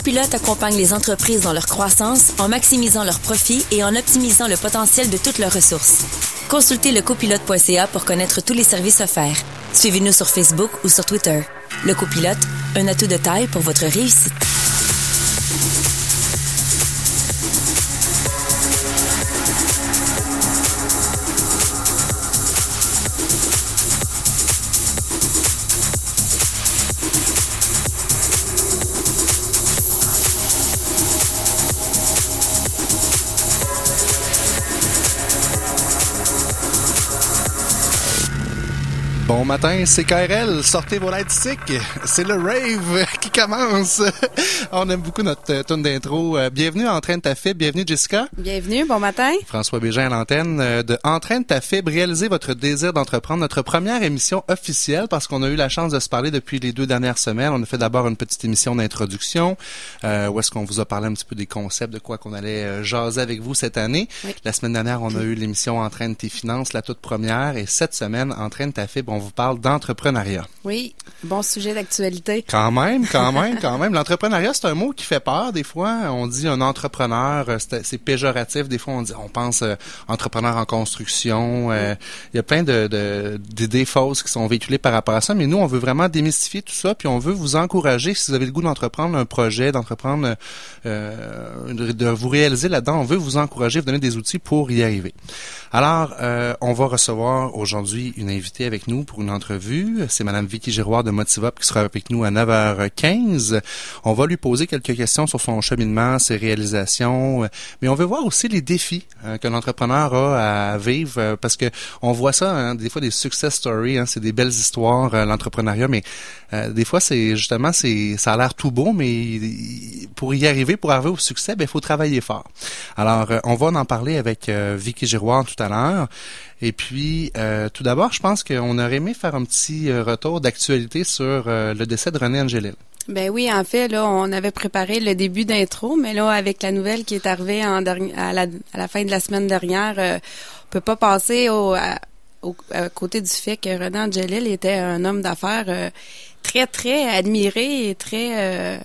copilote accompagne les entreprises dans leur croissance en maximisant leurs profits et en optimisant le potentiel de toutes leurs ressources. Consultez le copilote.ca pour connaître tous les services offerts. Suivez-nous sur Facebook ou sur Twitter. Le copilote, un atout de taille pour votre réussite. Matin, c'est KRL. Sortez vos light sticks. C'est le rave qui commence. On aime beaucoup notre euh, tune d'intro. Euh, bienvenue à Entraîne ta fibre. Bienvenue Jessica. Bienvenue, bon matin. François Bégin à l'antenne euh, de Entraîne ta fibre. Réalisez votre désir d'entreprendre. Notre première émission officielle parce qu'on a eu la chance de se parler depuis les deux dernières semaines. On a fait d'abord une petite émission d'introduction euh, où est-ce qu'on vous a parlé un petit peu des concepts, de quoi qu'on allait jaser avec vous cette année. Oui. La semaine dernière, on a eu l'émission Entraîne tes finances, la toute première. Et cette semaine, Entraîne ta fibre, on vous parle d'entrepreneuriat. Oui, bon sujet d'actualité. Quand même, quand même, quand même. L'entrepreneuriat, c'est un mot qui fait peur des fois. On dit un entrepreneur, euh, c'est péjoratif. Des fois, on dit, on pense euh, entrepreneur en construction. euh, Il y a plein de de- d'idées fausses qui sont véhiculées par rapport à ça. Mais nous, on veut vraiment démystifier tout ça, puis on veut vous encourager si vous avez le goût d'entreprendre un projet, d'entreprendre, euh, de, de vous réaliser là-dedans. On veut vous encourager, vous donner des outils pour y arriver. Alors, euh, on va recevoir aujourd'hui une invitée avec nous pour une entrevue. C'est Madame Vicky Giroir de Motivop qui sera avec nous à 9h15. On va lui poser quelques questions sur son cheminement, ses réalisations, euh, mais on veut voir aussi les défis euh, que l'entrepreneur a à vivre euh, parce que on voit ça hein, des fois des success stories, hein, c'est des belles histoires l'entrepreneuriat, mais euh, des fois c'est justement c'est ça a l'air tout beau, mais pour y arriver, pour arriver au succès, ben il faut travailler fort. Alors on va en parler avec euh, Vicky Giroir tout Et puis, euh, tout d'abord, je pense qu'on aurait aimé faire un petit euh, retour d'actualité sur euh, le décès de René Angélil. Ben oui, en fait, là, on avait préparé le début d'intro, mais là, avec la nouvelle qui est arrivée à, la, fin de la semaine dernière, euh, on peut pas passer au, à, à côté du fait que René Angelil était un homme d'affaires très, très admiré et très...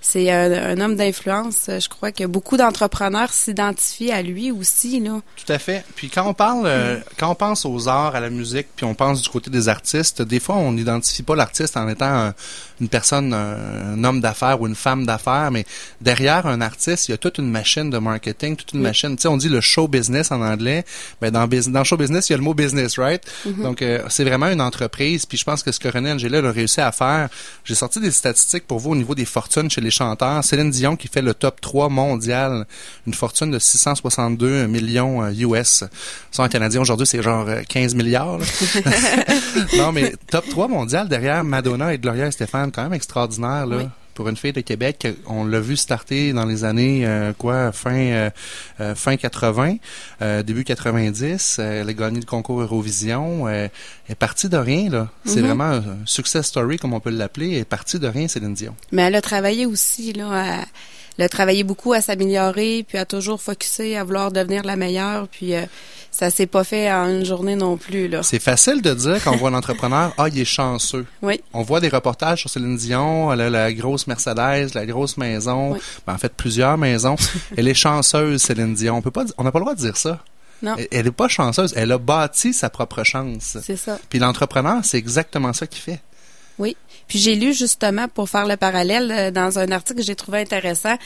c'est un, un homme d'influence. Je crois que beaucoup d'entrepreneurs s'identifient à lui aussi, là. Tout à fait. Puis quand on parle, euh, quand on pense aux arts, à la musique, puis on pense du côté des artistes, des fois on n'identifie pas l'artiste en étant un- une personne, un, un homme d'affaires ou une femme d'affaires, mais derrière un artiste, il y a toute une machine de marketing, toute une Oui. machine. Tu sais, on dit le show business en anglais. Ben dans, show business, il y a le mot business, right? Donc euh, c'est vraiment une entreprise. Puis je pense que ce que René Angela a réussi à faire, j'ai sorti des statistiques pour vous au niveau des fortunes chez les chanteurs. Céline Dion qui fait le top 3 mondial, une fortune de 662 millions euh, US. Ça en canadien aujourd'hui, c'est genre euh, 15 milliards. là. non, mais top 3 mondial derrière Madonna et Gloria Estefan, quand même extraordinaire là. Oui. Pour une fille de Québec, on l'a vu starter dans les années euh, quoi fin euh, euh, fin 80, euh, début 90. euh, elle a gagné le concours Eurovision. elle est partie de rien là. C'est Mhm. vraiment un success story comme on peut l'appeler. Elle est partie de rien, Céline Dion. Mais elle a travaillé aussi, là. à- elle a travaillé beaucoup à s'améliorer, puis à toujours focuser, à vouloir devenir la meilleure, puis euh, ça s'est pas fait en une journée non plus, là. C'est facile de dire quand on voit un entrepreneur, ah, il est chanceux. Oui. On voit des reportages sur Céline Dion, elle a la grosse Mercedes, la grosse maison, Oui. ben, en fait plusieurs maisons. elle est chanceuse, Céline Dion. On peut pas, on n'a pas le droit de dire ça. Non. Elle, elle est pas chanceuse, elle a bâti sa propre chance. C'est ça. Puis l'entrepreneur, c'est exactement ça qu'il fait. Oui. Puis j'ai lu justement pour faire le parallèle euh, dans un article que j'ai trouvé intéressant,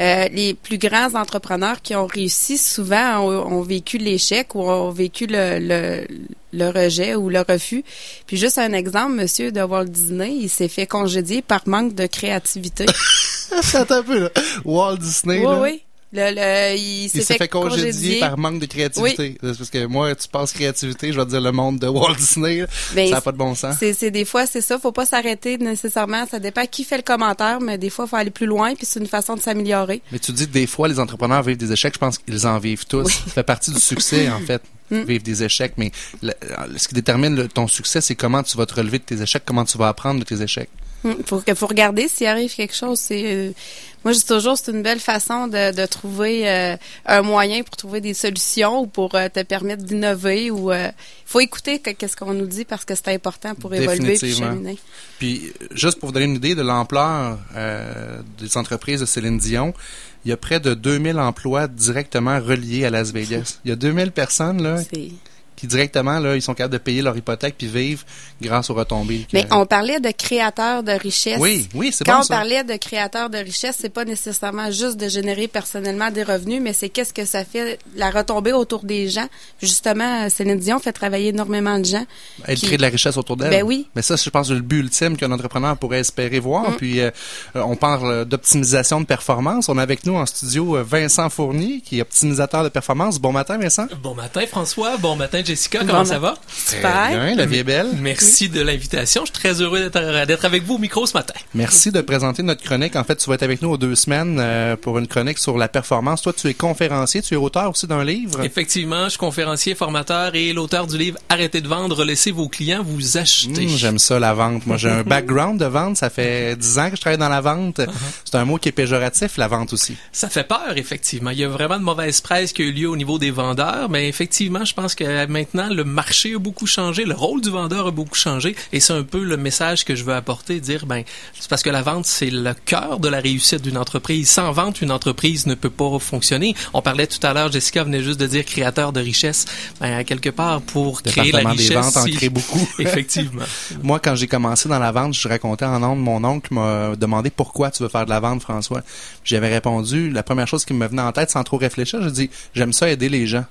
euh, les plus grands entrepreneurs qui ont réussi souvent ont, ont vécu l'échec ou ont vécu le, le, le rejet ou le refus. Puis juste un exemple, monsieur de Walt Disney, il s'est fait congédier par manque de créativité. Attends un peu, là. Walt Disney, oui, là, oui. Le, le, il s'est s'est fait, congédier, congédier par manque de créativité. C'est Parce que moi, tu penses créativité, je vais te dire le monde de Walt Disney. Ben, ça n'a pas de bon sens. C'est, des fois, c'est ça. Faut pas s'arrêter nécessairement. Ça dépend qui fait le commentaire, mais des fois, faut aller plus loin. Puis c'est une façon de s'améliorer. Mais tu dis des fois les entrepreneurs vivent des échecs, je pense qu'ils en vivent tous. Ça fait partie du succès en fait, Mm. vivre des échecs. Mais le- ce qui détermine le- ton succès, c'est comment tu vas te relever de tes échecs, comment tu vas apprendre de tes échecs. Il faut, faut regarder s'il arrive quelque chose. C'est euh, moi je dis toujours c'est une belle façon de, de trouver euh, un moyen pour trouver des solutions ou pour euh, te permettre d'innover ou il faut écouter qu'est-ce qu'on nous dit parce que c'est important pour évoluer et cheminer. Puis juste pour vous donner une idée de l'ampleur des entreprises de Céline Dion, il y a près de 2000 emplois directement reliés à Las Vegas. Il y a 2000 personnes là qui directement, là, ils sont capables de payer leur hypothèque puis vivre grâce aux retombées. Mais on parlait de créateurs de richesse. Oui, oui, c'est bon Quand on parlait de créateurs de richesse, c'est pas nécessairement juste de générer personnellement des revenus, mais c'est qu'est-ce que ça fait, la retombée autour des gens. Justement, Céline Dion fait travailler énormément de gens. Elle crée de la richesse autour d'elle. Ben oui. Mais ça, je pense, c'est le but ultime qu'un entrepreneur pourrait espérer voir. Mm. Puis, euh, on parle d'optimisation de performance. On a avec nous en studio euh, Vincent Fournier, qui est optimisateur de performance. Bon matin, Vincent. Bon matin, François. Bon matin, Jessica, comment ça va? Super. bien, la vie est belle. Merci de l'invitation. Je suis très heureux d'être avec vous au micro ce matin. Merci de présenter notre chronique. En fait, tu vas être avec nous aux deux semaines euh, pour une chronique sur la performance. Toi, tu es conférencier, tu es auteur aussi d'un livre. Effectivement, je suis conférencier, formateur et l'auteur du livre Arrêtez de vendre, laissez vos clients vous acheter. Mmh, j'aime ça, la vente. Moi, j'ai un background de vente. Ça fait dix ans que je travaille dans la vente. Uh-huh. C'est un mot qui est péjoratif, la vente aussi. Ça fait peur, effectivement. Il y a vraiment de mauvaise presse qui a eu lieu au niveau des vendeurs, mais effectivement, je pense que maintenant, le marché a beaucoup changé, le rôle du vendeur a beaucoup changé, et c'est un peu le message que je veux apporter, dire, ben, c'est parce que la vente, c'est le cœur de la réussite d'une entreprise. Sans vente, une entreprise ne peut pas fonctionner. On parlait tout à l'heure, Jessica venait juste de dire créateur de richesse. Ben, quelque part, pour créer la richesse. des ventes en crée beaucoup. Effectivement. Moi, quand j'ai commencé dans la vente, je racontais en ondes, mon oncle m'a demandé pourquoi tu veux faire de la vente, François. J'avais répondu, la première chose qui me venait en tête sans trop réfléchir, je dis, j'aime ça aider les gens.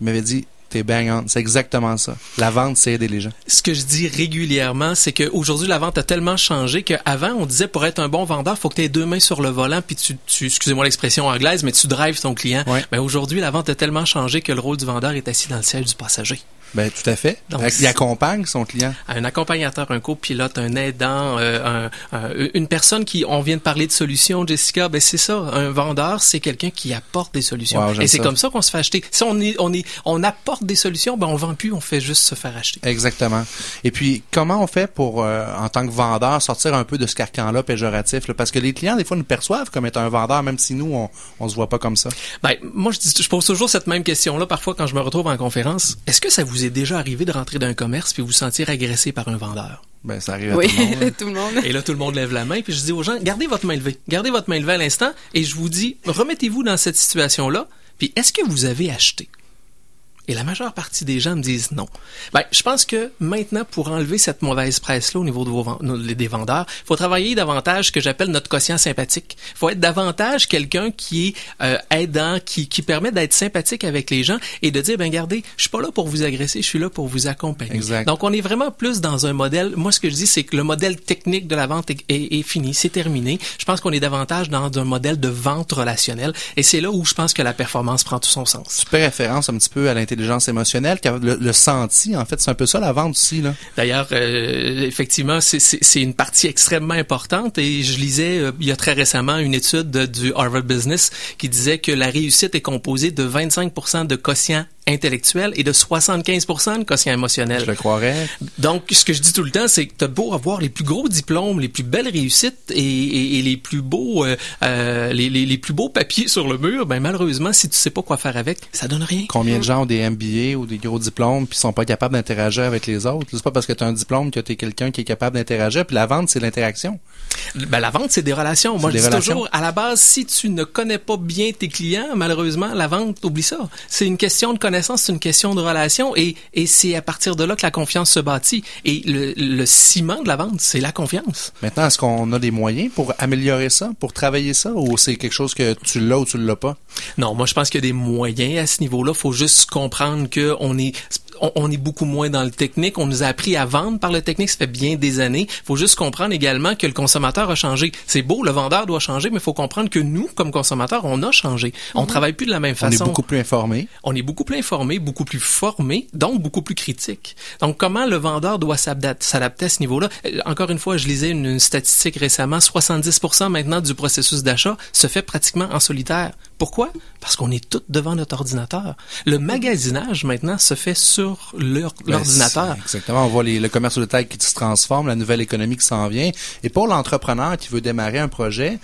Il m'avait dit, T'es bang C'est exactement ça. La vente, c'est aider les gens. Ce que je dis régulièrement, c'est qu'aujourd'hui, la vente a tellement changé qu'avant, on disait pour être un bon vendeur, faut que tu aies deux mains sur le volant, puis tu, tu excusez-moi l'expression anglaise, mais tu drives ton client. Mais aujourd'hui, la vente a tellement changé que le rôle du vendeur est assis dans le siège du passager. Ben tout à fait. Donc, il accompagne son client. Un accompagnateur, un copilote, un aidant, euh, une personne qui, on vient de parler de solutions, Jessica, ben c'est ça. Un vendeur, c'est quelqu'un qui apporte des solutions. Et c'est comme ça qu'on se fait acheter. Si on est, on est, on apporte des solutions, ben on vend plus, on fait juste se faire acheter. Exactement. Et puis comment on fait pour, euh, en tant que vendeur, sortir un peu de ce carcan-là péjoratif, là? parce que les clients des fois nous perçoivent comme étant un vendeur, même si nous on, on se voit pas comme ça. Ben moi je, dis, je pose toujours cette même question-là parfois quand je me retrouve en conférence. Est-ce que ça vous est déjà arrivé de rentrer dans un commerce puis vous sentir agressé par un vendeur? Ben, ça arrive à tout, le monde. tout le monde. Et là, tout le monde lève la main, puis je dis aux gens, gardez votre main levée. Gardez votre main levée à l'instant, et je vous dis, remettez-vous dans cette situation-là, puis est-ce que vous avez acheté? Et la majeure partie des gens me disent non. Ben, je pense que maintenant, pour enlever cette mauvaise presse-là au niveau de vos, des vendeurs, il faut travailler davantage ce que j'appelle notre quotient sympathique. Il faut être davantage quelqu'un qui est euh, aidant, qui, qui permet d'être sympathique avec les gens et de dire, ben regardez, je suis pas là pour vous agresser, je suis là pour vous accompagner. Exact. Donc, on est vraiment plus dans un modèle. Moi, ce que je dis, c'est que le modèle technique de la vente est, est, fini, c'est terminé. Je pense qu'on est davantage dans un modèle de vente relationnelle et c'est là où je pense que la performance prend tout son sens. Super référence un petit peu à l'intelligence l'intelligence émotionnelle, le, le senti, en fait, c'est un peu ça la vente aussi. D'ailleurs, euh, effectivement, c'est une partie extrêmement importante et je lisais euh, il y a très récemment une étude du Harvard Business qui disait que la réussite est composée de 25 de quotient intellectuel et de 75 de quotient émotionnel. Je le croirais. Donc, ce que je dis tout le temps, c'est que tu as beau avoir les plus gros diplômes, les plus belles réussites et, et, les plus beaux euh, euh, les, les, les, plus beaux papiers sur le mur, ben malheureusement, si tu sais pas quoi faire avec, ça donne rien. Combien de gens ont des MBA ou des gros diplômes puis sont pas capables d'interagir avec les autres? C'est pas parce que tu as un diplôme que tu es quelqu'un qui est capable d'interagir. Puis la vente, c'est l'interaction. Ben la vente, c'est des relations. Moi, je dis toujours, à la base, si tu ne connais pas bien tes clients, malheureusement, la vente, oublie ça. C'est une question de connaissance, c'est une question de relation et, et c'est à partir de là que la confiance se bâtit. Et le, le ciment de la vente, c'est la confiance. Maintenant, est-ce qu'on a des moyens pour améliorer ça, pour travailler ça, ou c'est quelque chose que tu l'as ou tu l'as pas? Non, moi, je pense qu'il y a des moyens à ce niveau-là. faut juste comprendre que on est on, est beaucoup moins dans le technique. On nous a appris à vendre par le technique. Ça fait bien des années. Il faut juste comprendre également que le consommateur a changé. C'est beau, le vendeur doit changer, mais il faut comprendre que nous, comme consommateurs, on a changé. On mhm. travaille plus de la même façon. On est beaucoup plus informé. On est beaucoup plus informé, beaucoup plus formé, donc beaucoup plus critique. Donc, comment le vendeur doit s'adapter à ce niveau-là? Euh, encore une fois, je lisais une, statistique récemment. 70% maintenant du processus d'achat se fait pratiquement en solitaire. Pourquoi? Parce qu'on est tous devant notre ordinateur. Le magasinage, maintenant, se fait sur sur Ben, l'ordinateur. Exactement. On voit les- le commerce de taille qui se transforme, la nouvelle économie qui s'en vient. Et pour l'entrepreneur qui veut démarrer un projet,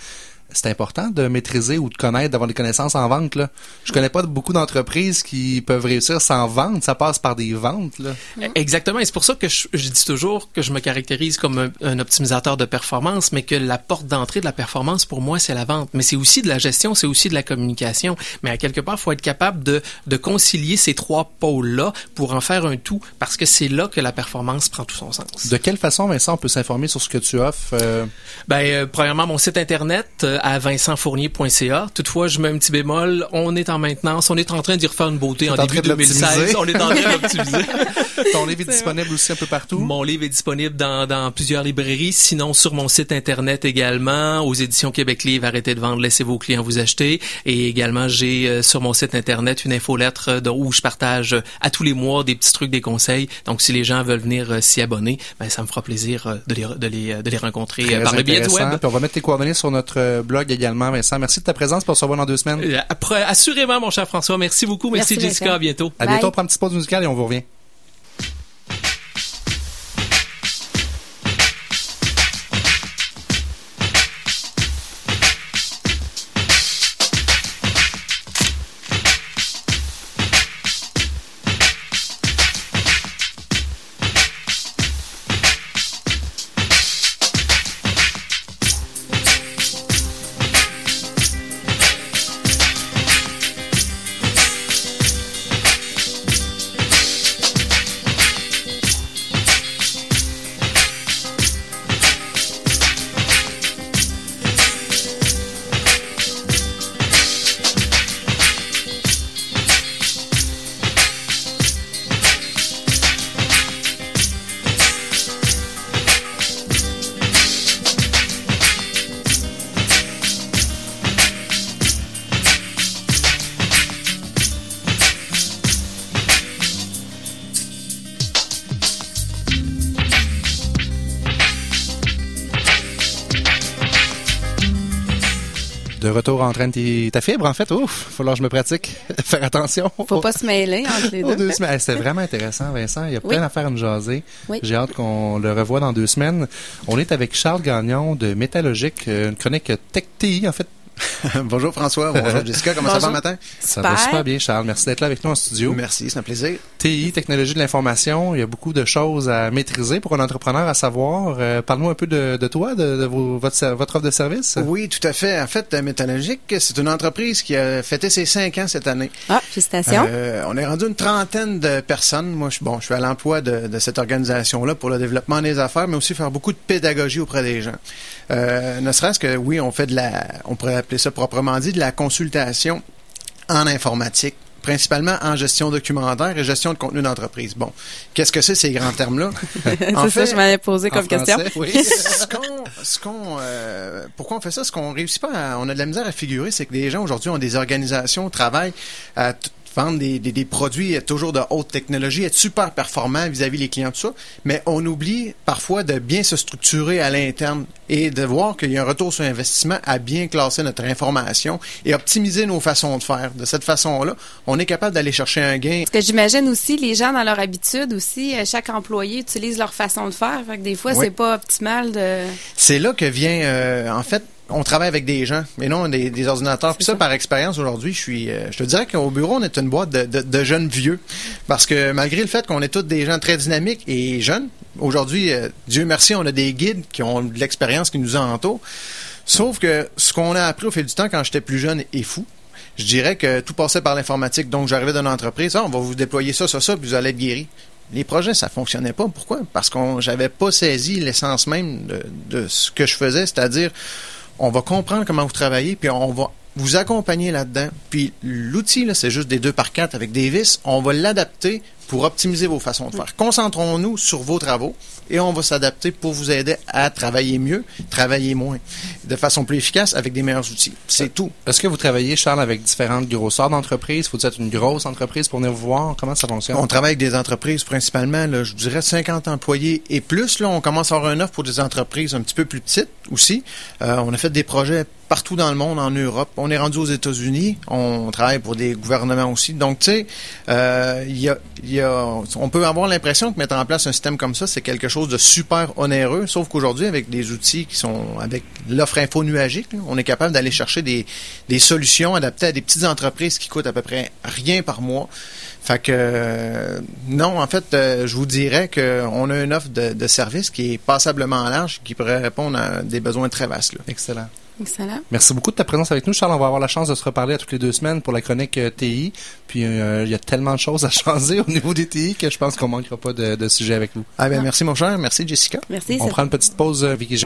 c'est important de maîtriser ou de connaître, d'avoir des connaissances en vente. Là. Je connais pas beaucoup d'entreprises qui peuvent réussir sans vente. Ça passe par des ventes. Là. Exactement, et c'est pour ça que je, je dis toujours que je me caractérise comme un, un optimisateur de performance, mais que la porte d'entrée de la performance pour moi c'est la vente, mais c'est aussi de la gestion, c'est aussi de la communication. Mais à quelque part, faut être capable de, de concilier ces trois pôles-là pour en faire un tout, parce que c'est là que la performance prend tout son sens. De quelle façon, Vincent, on peut s'informer sur ce que tu offres? euh, Ben, euh, premièrement, mon site internet euh, à vincentfournier.ca. Toutefois, je mets un petit bémol. On est en maintenance. On est en train d'y refaire une beauté en en début train de 2016. l'optimiser. On est en train de l'optimiser. ton livre est disponible aussi un peu partout? Mon livre est disponible dans, dans plusieurs librairies, sinon sur mon site internet également, aux éditions Québec Livre, arrêtez de vendre, laissez vos clients vous acheter. Et également, j'ai euh, sur mon site internet une infolettre euh, de, où je partage euh, à tous les mois des petits trucs, des conseils. Donc, si les gens veulent venir euh, s'y abonner, ben, ça me fera plaisir euh, de les, de les, de les rencontrer euh, Très par le biais du intéressant. web. Puis on va mettre tes coordonnées sur notre blog également, Vincent. Merci de ta présence. Pour se revoir dans deux semaines. Euh, Après, assurément, mon cher François. Merci beaucoup. Merci, Merci, Jessica. Vincent. À bientôt. À Bye. bientôt. On prend une petite pause musicale et on vous revient. Ta fibre, en fait. Ouf, faut que je me pratique. Faire attention. Faut pas se mêler entre les deux. C'était vraiment intéressant, Vincent. Il y a Oui. plein d'affaires à nous jaser. Oui. J'ai hâte qu'on le revoie dans deux semaines. On est avec Charles Gagnon de Métallogique, euh, une chronique Tech TI, en fait. bonjour François, bonjour Jessica, comment ça va le matin? Ça va Super. bien, Charles. Merci d'être là avec nous en studio. Merci, c'est un plaisir. TI, technologie de l'information, il y a beaucoup de choses à maîtriser pour un entrepreneur à savoir. Euh, Parle-nous un peu de, de toi, de, de vos- votre, offre de service. Oui, tout à fait. En fait, euh, Métallogique, c'est une entreprise qui a fêté ses cinq ans cette année. Ah, félicitations. Euh, on est rendu une trentaine de personnes. Moi, je, suis- bon, je suis à l'emploi de, de cette organisation-là pour le développement des affaires, mais aussi faire beaucoup de pédagogie auprès des gens. Euh, ne serait-ce que, oui, on fait de la, on pourrait appeler ça proprement dit, de la consultation en informatique principalement en gestion documentaire et gestion de contenu d'entreprise. Bon, qu'est-ce que c'est ces grands termes-là? c'est ça, je m'avais posé comme question. français, oui. ce qu'on, ce qu'on, euh, pourquoi on fait ça? Ce qu'on réussit pas, à- on a de la misère à figurer, c'est que les gens aujourd'hui ont des organisations, travaillent à vendre des, des, des produits toujours de haute technologie, être super performants vis-à-vis des clients, tout ça. Mais on oublie parfois de bien se structurer à l'interne et de voir qu'il y a un retour sur investissement à bien classer notre information et optimiser nos façons de faire. De cette façon-là, on est capable d'aller chercher un gain Parce que j'imagine aussi, les gens, dans leur habitude aussi, euh, chaque employé utilise leur façon de faire. Fait que des fois, Oui. c'est pas optimal de... C'est là que vient, euh, en fait, on travaille avec des gens, mais non des, des ordinateurs. Puis ça, ça. par expérience aujourd'hui, je suis, euh, je te dirais qu'au bureau, on est une boîte de, de- de jeunes vieux, parce que malgré le fait qu'on est tous des gens très dynamiques et jeunes, aujourd'hui, euh, Dieu merci, on a des guides qui ont de l'expérience qui nous entoure. Sauf que ce qu'on a appris au fil du temps quand j'étais plus jeune est fou. Je dirais que tout passait par l'informatique. Donc, j'arrivais d'une entreprise, ah, on va vous déployer ça, ça, ça, puis vous allez être guéri. Les projets, ça fonctionnait pas. Pourquoi? Parce qu'on j'avais pas saisi l'essence même de, de ce que je faisais, c'est-à-dire on va comprendre comment vous travaillez, puis on va vous accompagner là-dedans. Puis l'outil, là, c'est juste des 2 par 4 avec des vis. On va l'adapter pour optimiser vos façons de faire. Concentrons-nous sur vos travaux et on va s'adapter pour vous aider à travailler mieux, travailler moins, de façon plus efficace avec des meilleurs outils. C'est tout. Est-ce que vous travaillez, Charles, avec différentes grosseurs d'entreprises? Faut-il être une grosse entreprise pour venir vous voir? Comment ça fonctionne? On travaille avec des entreprises principalement, là, je dirais 50 employés et plus. Là, on commence à avoir un offre pour des entreprises un petit peu plus petites aussi. Euh, on a fait des projets partout dans le monde, en Europe. On est rendu aux États-Unis. On travaille pour des gouvernements aussi. Donc, tu sais, euh, il y, a, y on peut avoir l'impression que mettre en place un système comme ça, c'est quelque chose de super onéreux, sauf qu'aujourd'hui, avec des outils qui sont, avec l'offre info nuagique, on est capable d'aller chercher des, solutions adaptées à des petites entreprises qui coûtent à peu près rien par mois. Fait que euh, non, en fait, euh, je vous dirais qu'on a une offre de, service qui est passablement large, qui pourrait répondre à des besoins très vastes. Excellent. Excellent. Merci beaucoup de ta présence avec nous, Charles. On va avoir la chance de se reparler à toutes les deux semaines pour la chronique euh, TI. Puis euh, il y a tellement de choses à changer au niveau des TI que je pense qu'on manquera pas de, de sujets avec vous. Ah ben merci mon cher, merci Jessica. Merci. On prend une petite pause, euh, Vicky.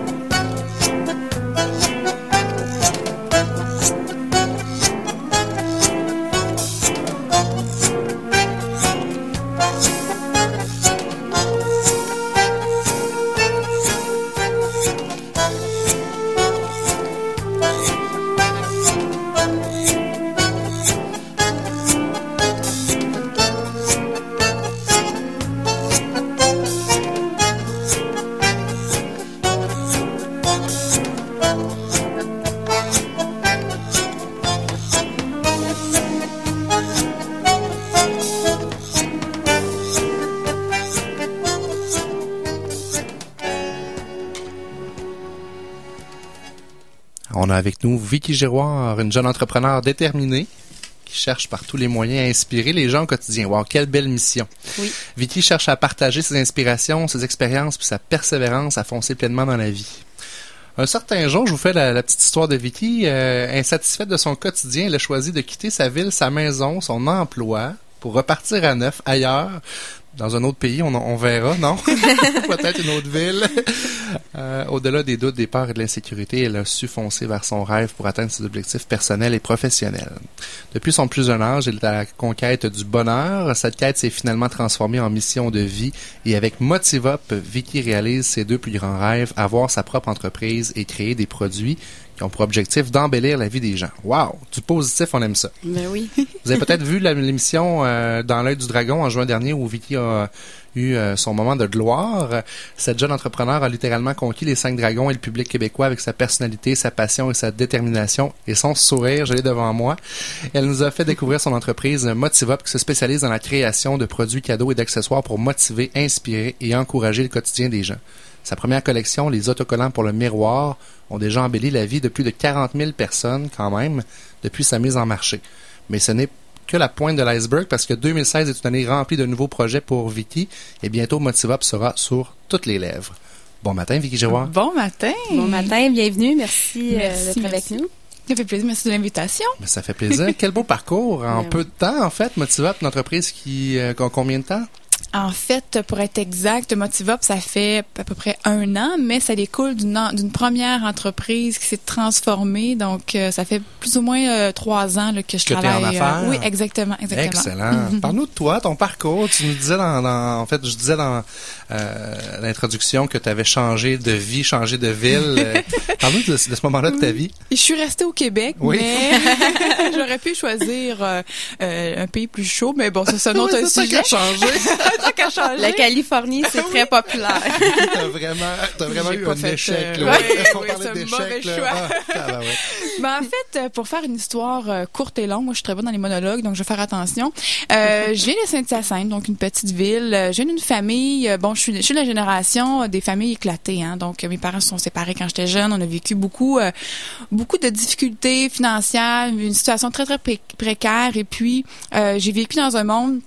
avec nous Vicky Giroir, une jeune entrepreneur déterminée qui cherche par tous les moyens à inspirer les gens au quotidien. Wow, quelle belle mission. Oui. Vicky cherche à partager ses inspirations, ses expériences puis sa persévérance à foncer pleinement dans la vie. Un certain jour, je vous fais la, la petite histoire de Vicky. Euh, insatisfaite de son quotidien, elle a choisi de quitter sa ville, sa maison, son emploi pour repartir à neuf ailleurs, dans un autre pays, on, on verra, non? Peut-être une autre ville. Euh, Au-delà des doutes, des peurs et de l'insécurité, elle a su foncer vers son rêve pour atteindre ses objectifs personnels et professionnels. Depuis son plus jeune âge, elle est à la conquête du bonheur. Cette quête s'est finalement transformée en mission de vie et avec Motivop, Vicky réalise ses deux plus grands rêves, avoir sa propre entreprise et créer des produits qui ont pour objectif d'embellir la vie des gens. Wow! Du positif, on aime ça. Ben oui. Vous avez peut-être vu l'émission euh, Dans l'œil du dragon en juin dernier où Vicky a eu euh, son moment de gloire. Cette jeune entrepreneur a littéralement conquis les cinq dragons et le public québécois avec sa personnalité, sa passion et sa détermination et son sourire. Je l'ai devant moi. Elle nous a fait découvrir son entreprise Motivop qui se spécialise dans la création de produits cadeaux et d'accessoires pour motiver, inspirer et encourager le quotidien des gens. Sa première collection, les autocollants pour le miroir, ont déjà embelli la vie de plus de 40 000 personnes quand même depuis sa mise en marché. Mais ce n'est que la pointe de l'iceberg parce que 2016 est une année remplie de nouveaux projets pour Vicky et bientôt Motivop sera sur toutes les lèvres. Bon matin, Vicky Giroir. Bon matin. Bon matin, bienvenue. Merci, euh, Merci, d'être avec nous. Ça fait plaisir. Merci de l'invitation. Mais ça fait plaisir. Quel beau parcours en Ben peu de temps, en fait. Motivop, une entreprise qui euh, qui a combien de temps? En fait, pour être exact, Motivop, ça fait à peu près un an, mais ça découle d'une première entreprise qui s'est transformée. Donc, euh, ça fait plus ou moins euh, trois ans là, que je Que t'es en travaille. euh, affaires. oui, exactement, exactement. Excellent. Parle-nous de toi, ton parcours. Tu nous disais dans, dans- en fait, je disais dans euh, l'introduction que tu avais changé de vie, changé de ville. Parle-nous de, de ce moment-là de ta vie. Je suis restée au Québec, Oui. mais j'aurais pu choisir un pays plus chaud, mais bon, ça, c'est un autre ça sujet. a changé. La Californie, c'est très populaire. t'as vraiment, t'as vraiment J'ai eu pas un fait, échec. euh, là. ouais, On oui, parlait c'est un d'échec, mauvais là. choix. Ah. Ben, en fait, euh, pour faire une histoire euh, courte et longue, moi je suis très bonne dans les monologues, donc je vais faire attention. Euh, je viens de Saint-Hyacinthe, donc une petite ville. Je viens d'une famille, bon, je suis, je suis de la génération des familles éclatées, hein, donc mes parents se sont séparés quand j'étais jeune. On a vécu beaucoup, euh, beaucoup de difficultés financières, une situation très très pré- précaire, et puis euh, j'ai vécu dans un monde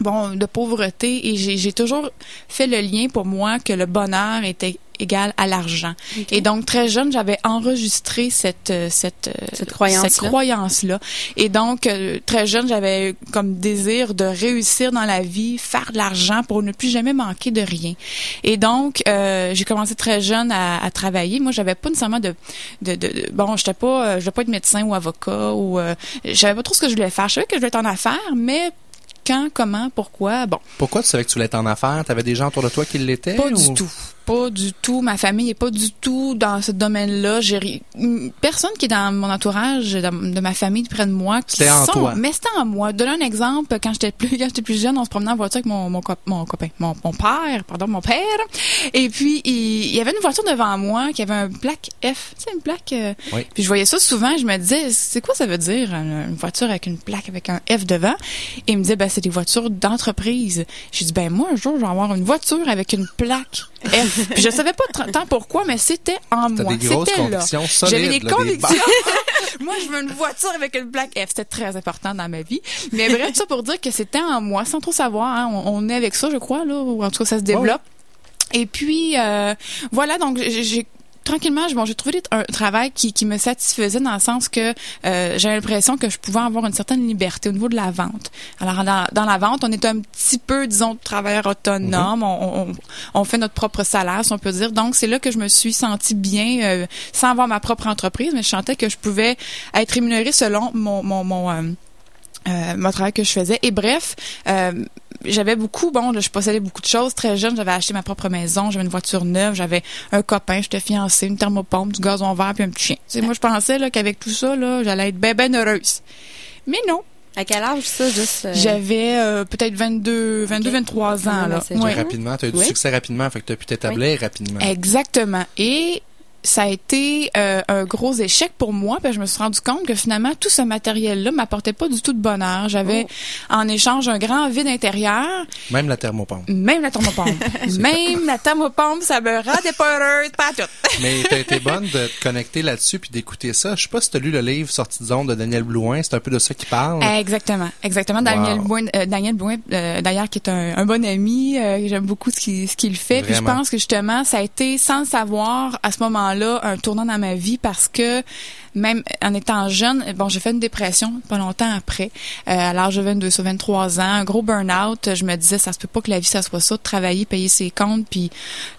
bon de pauvreté et j'ai toujours fait le lien pour moi que le bonheur était égale à l'argent. Et donc très jeune, j'avais enregistré cette euh, cette euh, Cette croyance-là. cette croyance-là. Et donc euh, très jeune, j'avais comme désir de réussir dans la vie, faire de l'argent pour ne plus jamais manquer de rien. Et donc euh, j'ai commencé très jeune à, à travailler. Moi, j'avais pas nécessairement de de, de, de- bon, j'étais pas je voulais pas être médecin ou avocat ou euh, j'avais pas trop ce que je voulais faire. Je savais que je voulais être en affaires, mais quand, comment, pourquoi, bon. Pourquoi tu savais que tu voulais être en affaires? T'avais des gens autour de toi qui l'étaient? Pas ou- du tout. Pas du tout. Ma famille est pas du tout dans ce domaine-là. J'ai personne qui est dans mon entourage, de ma famille près de moi, qui C'était en sont. toi. Mais c'était en moi. Donner un exemple. Quand j'étais plus, quand j'étais plus jeune, on se promenait en voiture avec mon, mon, cop- mon copain, mon, mon père, pardon, mon père. Et puis il, il y avait une voiture devant moi qui avait un plaque F. Tu sais, une plaque. euh, Oui. Puis je voyais ça souvent. Je me disais, c'est quoi ça veut dire une, une voiture avec une plaque avec un F devant? Et il me disait, ben c'est des voitures d'entreprise. J'ai dit, ben moi un jour je vais avoir une voiture avec une plaque F. Puis je savais pas tant pourquoi, mais c'était en moi. des C'était là. J'avais des là, convictions. moi, je veux une voiture avec une plaque F. C'était très important dans ma vie. Mais bref, ça pour dire que c'était en moi, sans trop savoir. hein. On, on est avec ça, je crois, là, ou en tout cas, ça se développe. Et puis, euh, voilà, donc j'ai tranquillement, je- bon, j'ai trouvé un travail qui, qui me satisfaisait dans le sens que euh, j'avais l'impression que je pouvais avoir une certaine liberté au niveau de la vente. Alors, dans, dans la vente, on est un petit peu, disons, travailleur autonome. on, on, on fait notre propre salaire, si on peut dire. Donc, c'est là que je me suis sentie bien, euh, sans avoir ma propre entreprise, mais je sentais que je pouvais être rémunérée selon mon, mon, mon, euh, euh, mon travail que je faisais. Et bref, euh, j'avais beaucoup, bon, là, je possédais beaucoup de choses. Très jeune, j'avais acheté ma propre maison, j'avais une voiture neuve, j'avais un copain, j'étais fiancée, une thermopompe, du gazon vert puis un petit chien. Tu sais, moi, je pensais là qu'avec tout ça, là, j'allais être bien, ben heureuse. Mais non, À quel âge, ça, juste? euh, j'avais euh, peut-être 22, 22, Ok. 23 Quand ans. même Là. jeune. Rapidement, tu as eu du Oui. succès rapidement, fait que tu as pu t'établir rapidement. Exactement. Et ça a été euh, un gros échec pour moi, parce que je me suis rendu compte que finalement tout ce matériel-là m'apportait pas du tout de bonheur. J'avais en échange un grand vide intérieur, Même la thermopompe. même la thermopompe, même la thermopompe, ça me rendait pas heureuse, pas tout. Mais t'as été bonne de te connecter là-dessus puis d'écouter ça. Je sais pas si t'as lu le livre Sortie de zone de Daniel Blouin, c'est un peu de ça qu'il parle. Exactement, exactement. Daniel Wow. Blouin, euh, Daniel Blouin euh, d'ailleurs, qui est un, un bon ami, euh, j'aime beaucoup ce qu'il ce qu'il fait. Puis je pense que justement, ça a été, sans le savoir, à ce moment-là, un tournant dans ma vie parce que même en étant jeune, bon, j'ai fait une dépression pas longtemps après, euh, à l'âge de 22 sur 23 ans, un gros burn-out. Je me disais, ça se peut pas que la vie, ça soit ça, de travailler, payer ses comptes, puis,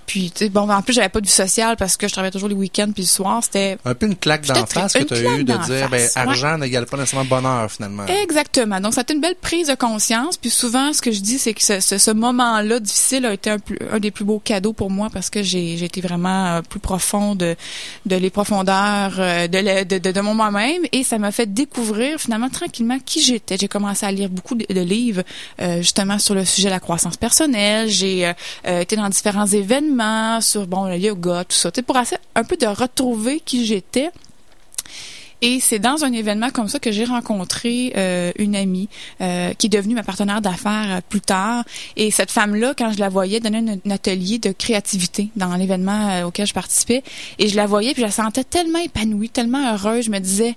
puis, tu sais, bon, en plus, j'avais pas de vie sociale parce que je travaillais toujours les week-ends puis le soir. C'était Un peu une claque d'en face que tu as eu de dire, ben, ouais. argent n'égale pas nécessairement bonheur, finalement. Exactement. Donc, ça a été une belle prise de conscience. Puis souvent, ce que je dis, c'est que ce, ce, ce moment-là difficile a été un, plus- un des plus beaux cadeaux pour moi parce que j'ai été vraiment euh, plus profond de, de les profondeurs euh, de, le- de, de, mon moi-même et ça m'a fait découvrir finalement tranquillement qui j'étais. J'ai commencé à lire beaucoup de, livres euh, justement sur le sujet de la croissance personnelle. J'ai euh, euh, été dans différents événements sur bon le yoga, tout ça. Pour essayer un peu de retrouver qui j'étais. Et c'est dans un événement comme ça que j'ai rencontré euh, une amie euh, qui est devenue ma partenaire d'affaires euh, plus tard. Et cette femme-là, quand je la voyais, donnait un, un atelier de créativité dans l'événement auquel je participais. Et je la voyais, puis je la sentais tellement épanouie, tellement heureuse. Je me disais,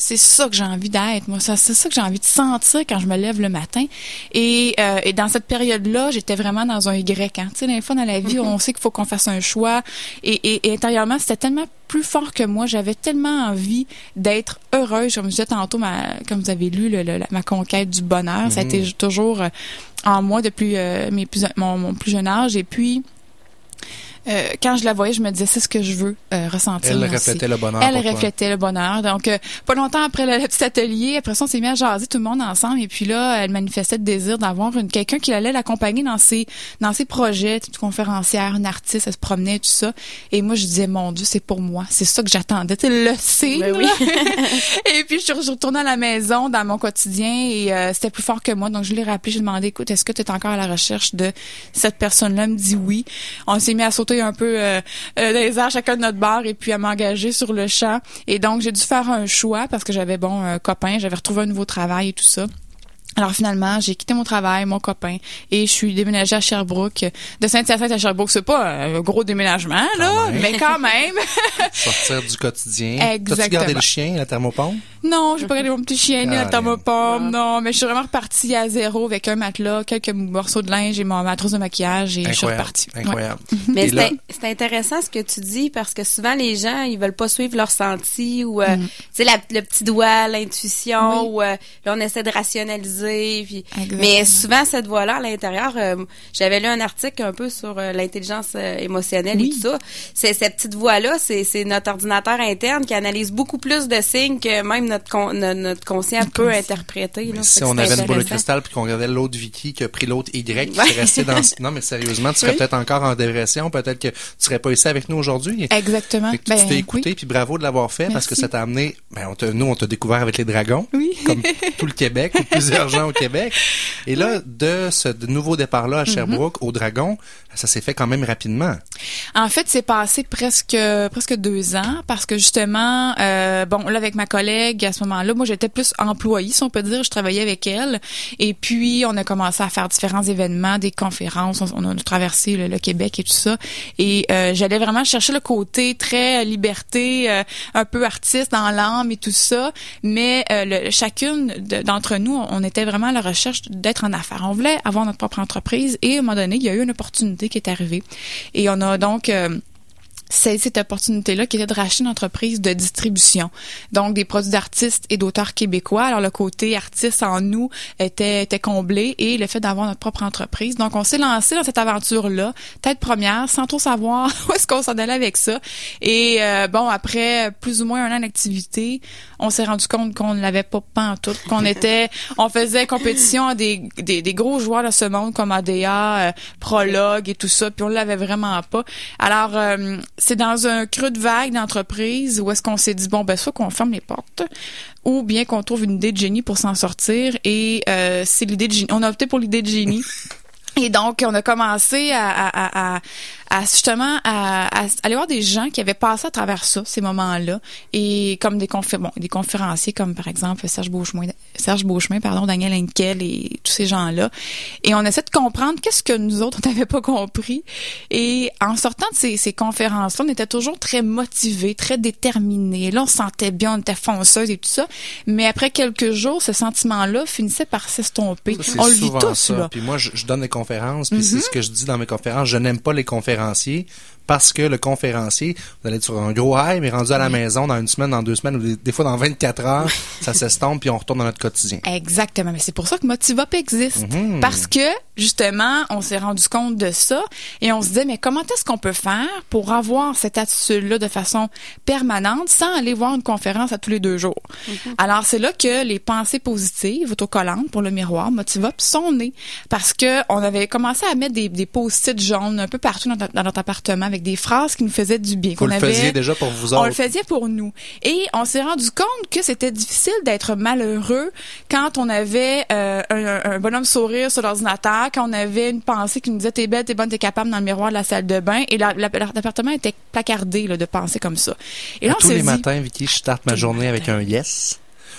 c'est ça que j'ai envie d'être, moi. Ça, c'est ça que j'ai envie de sentir quand je me lève le matin. Et, euh, et dans cette période-là, j'étais vraiment dans un Y. Hein. Tu sais, des fois dans la vie, on sait qu'il faut qu'on fasse un choix. Et, et, et intérieurement, c'était tellement plus fort que moi. J'avais tellement envie d'être heureuse. Comme je disais tantôt, ma, comme vous avez lu, le, le- la- ma conquête du bonheur, ça a été toujours euh, en moi depuis euh, mes plus, mon, mon plus jeune âge. Et puis, euh, quand je la voyais, je me disais, c'est ce que je veux euh, ressentir. Elle aussi. reflétait le bonheur. Elle toi. reflétait le bonheur. Donc, euh, pas longtemps après le, le petit atelier, après ça, on s'est mis à jaser tout le monde ensemble. Et puis là, elle manifestait le désir d'avoir une quelqu'un qui allait l'accompagner dans ses dans ses projets, une conférencière, une artiste, elle se promenait, tout ça. Et moi, je disais, mon Dieu, c'est pour moi. C'est ça que j'attendais. Tu sais, le signe. Ben oui. et puis, je suis je suis retournée à la maison, dans mon quotidien, et euh, c'était plus fort que moi. Donc, je l'ai rappelé, j'ai demandé, écoute, est-ce que tu es encore à la recherche de cette personne-là? Elle me dit oui. On s'est mis à sauter un peu euh, euh, les airs, chacun de notre bar, et puis à m'engager sur le champ. Et donc, j'ai dû faire un choix parce que j'avais, bon, un copain, j'avais retrouvé un nouveau travail et tout ça. Alors finalement, j'ai quitté mon travail, mon copain, et je suis déménagée à Sherbrooke. De Saint-Hyacinthe à Sherbrooke, c'est pas un gros déménagement, là, Quand mais quand même. Sortir du quotidien. Exactement. T'as-tu gardé le chien, la thermopompe? non, j'ai pas gardé mon petit chien ni la Ah, thermopompe, non, mais je suis vraiment repartie à zéro avec un matelas, quelques morceaux de linge et mon ma trousse de maquillage et je suis Incroyable. repartie. Ouais. Incroyable. Mais c'est intéressant ce que tu dis parce que souvent les gens ils veulent pas suivre leur senti ou euh, Mm. tu sais la- le petit doigt, l'intuition Oui. ou euh, là on essaie de rationaliser puis mais souvent cette voix là à l'intérieur euh, j'avais lu un article un peu sur euh, l'intelligence euh, émotionnelle Oui. et tout ça. C'est cette petite voix là, c'est c'est notre ordinateur interne qui analyse beaucoup plus de signes que même notre con- no- notre conscient Notre peut conscient. interpréter là. Si on avait une boule de cristal puis qu'on regardait l'autre Vicky qui a pris l'autre Y qui Ouais. est resté dans non mais sérieusement tu serais Oui. peut-être encore en dépression peut-être que tu serais pas ici avec nous aujourd'hui Exactement. Tu Ben, t'es écouté oui. puis bravo de l'avoir fait parce que ça t'a amené ben on nous on t'a découvert avec les dragons Oui. comme tout le Québec ou plusieurs au Québec. Et là de ce nouveau départ là à Mm-hmm. Sherbrooke au dragon ça s'est fait quand même rapidement. En fait, c'est passé presque presque deux ans parce que justement, euh, bon, là avec ma collègue à ce moment-là, moi j'étais plus employée, si on peut dire, je travaillais avec elle, et puis on a commencé à faire différents événements, des conférences, on, on a traversé le, le Québec et tout ça, et euh, j'allais vraiment chercher le côté très liberté, euh, un peu artiste dans l'âme et tout ça, mais le- chacune de- d'entre nous, on était vraiment à la recherche d'être en affaires. On voulait avoir notre propre entreprise, et à un moment donné, il y a eu une opportunité qui est arrivée, et on a donc euh, c'est cette opportunité-là qui était de racheter une entreprise de distribution. Donc, des produits d'artistes et d'auteurs québécois. Alors, le côté artiste en nous était, était comblé et le fait d'avoir notre propre entreprise. Donc, on s'est lancé dans cette aventure-là, tête première, sans trop savoir où est-ce qu'on s'en allait avec ça. Et euh, bon, après plus ou moins un an d'activité, on s'est rendu compte qu'on ne l'avait pas tout, qu'on était, on faisait compétition à des, des, des gros joueurs de ce monde comme ADA, euh, Prologue et tout ça, puis on l'avait vraiment pas. Alors, euh, c'est dans un creux de vague d'entreprise où est-ce qu'on s'est dit bon ben soit qu'on ferme les portes ou bien qu'on trouve une idée de génie pour s'en sortir et euh, c'est l'idée de génie. On a opté pour l'idée de génie. Et donc, on a commencé à, à, à, à justement à, à aller voir des gens qui avaient passé à travers ça, ces moments-là, et comme des confé bon, des conférenciers comme par exemple Serge Beauchemin, Serge Beauchemin, pardon, Daniel Henkel et tous ces gens-là. Et on essaie de comprendre qu'est-ce que nous autres on n'avait pas compris. Et en sortant de ces, ces conférences-là, on était toujours très motivés, très déterminés. Là, on se sentait bien, on était fonceuse et tout ça. Mais après quelques jours, ce sentiment-là finissait par s'estomper. On le vit tous ça. là. Puis moi, je, je donne des conférences, puis c'est Mm-hmm. ce que je dis dans mes conférences. Je n'aime pas les conférenciers parce que le conférencier, vous allez être sur un gros high, mais rendu à la maison dans une semaine, dans deux semaines, ou des, des fois dans 24 heures, ça s'estompe, puis on retourne dans notre quotidien. Exactement, mais c'est pour ça que Motivop existe. Mhm. Parce que, justement, on s'est rendu compte de ça et on se disait, mais comment est-ce qu'on peut faire pour avoir cette attitude-là de façon permanente sans aller voir une conférence à tous les deux jours? Alors, c'est là que les pensées positives, autocollantes pour le miroir, Motivop, sont nées. Parce que on avait commencé à mettre des, des post-it jaunes un peu partout dans, notre- dans notre appartement avec des phrases qui nous faisaient du bien. Vous le avait- faisiez déjà pour vous on le autres. faisait pour nous. Et on s'est rendu compte que c'était difficile d'être malheureux quand on avait euh, un, un bonhomme sourire sur l'ordinateur, quand on avait une pensée qui nous disait t'es belle, t'es bonne, t'es capable dans le miroir de la salle de bain. Et la- la- l'appartement était placardé là, de pensées comme ça. Et là, on Tous les dit, matins, Vicky, je starte ma journée avec un yes.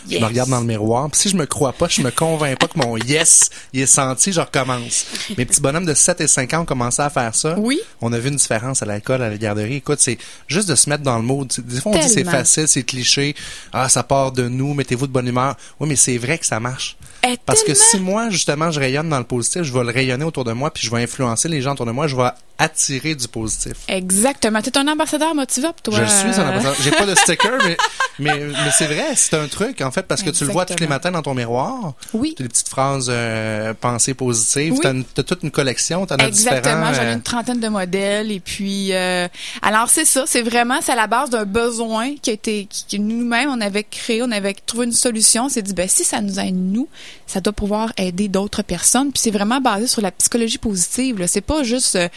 Je me regarde dans le miroir. Puis si je me crois pas, je me convainc pas que mon yes, il est senti, je recommence. Mes petits bonhommes de 7 et 5 ans ont commencé à faire ça. Oui. On a vu une différence à l'école, à la garderie. Écoute, c'est juste de se mettre dans le mood. Des fois, on dit c'est facile, c'est cliché. Ah, ça part de nous, mettez-vous de bonne humeur. Oui, mais c'est vrai que ça marche. Parce que si moi, justement, je rayonne dans le positif, je vais le rayonner autour de moi, puis je vais influencer les gens autour de moi, je vais attirer du positif. Exactement. T'es un ambassadeur Motivop, toi. Je suis un ambassadeur. J'ai pas de sticker, mais, mais, mais c'est vrai, c'est un truc, en fait, parce que tu le vois tous les matins dans ton miroir. Oui. Tu as des petites phrases euh, pensées positives. Oui. T'as une- t'as toute une collection, t'en as Exactement, différents. j'en ai euh, une trentaine de modèles et puis euh, alors c'est ça, c'est vraiment c'est à la base d'un besoin qui a été que nous-mêmes on avait créé, on avait trouvé une solution, on s'est dit ben si ça nous aide nous, ça doit pouvoir aider d'autres personnes, puis c'est vraiment basé sur la psychologie positive, là, c'est pas juste euh,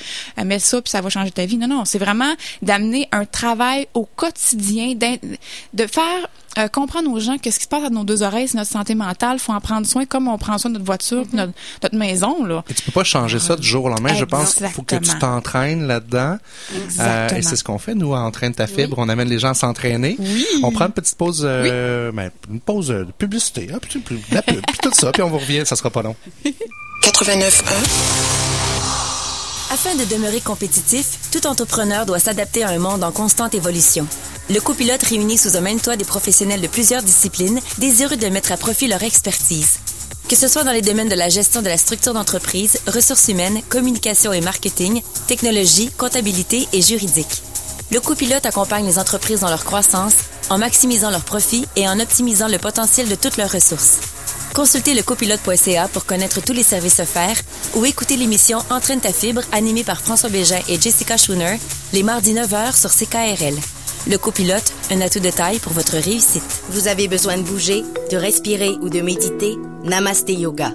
mets ça puis ça va changer ta vie. Non non, c'est vraiment d'amener un travail au quotidien de faire euh, comprendre aux gens qu'est-ce qui se passe à nos deux oreilles, c'est notre santé mentale. faut en prendre soin comme on prend soin de notre voiture, puis notre, notre maison. Là. Et tu peux pas changer ça du jour au lendemain. Je pense qu'il faut que tu t'entraînes là-dedans. Euh, Exactement. et c'est ce qu'on fait, nous, à Entraîne ta fibre. On amène les gens à s'entraîner. Oui. On prend une petite pause, euh, ben, une pause de publicité, hein, puis, puis la pub, puis tout ça, puis on vous revient, ça sera pas long. 89.1 Afin de demeurer compétitif, tout entrepreneur doit s'adapter à un monde en constante évolution. Le copilote réunit sous un même toit des professionnels de plusieurs disciplines désireux de mettre à profit leur expertise. Que ce soit dans les domaines de la gestion de la structure d'entreprise, ressources humaines, communication et marketing, technologie, comptabilité et juridique. Le copilote accompagne les entreprises dans leur croissance en maximisant leurs profits et en optimisant le potentiel de toutes leurs ressources. Consultez le copilote.ca pour connaître tous les services offerts ou écoutez l'émission Entraîne ta fibre animée par François Bégin et Jessica Schooner les mardis 9h sur CKRL. Le copilote, un atout de taille pour votre réussite. Vous avez besoin de bouger, de respirer ou de méditer? Namasté Yoga.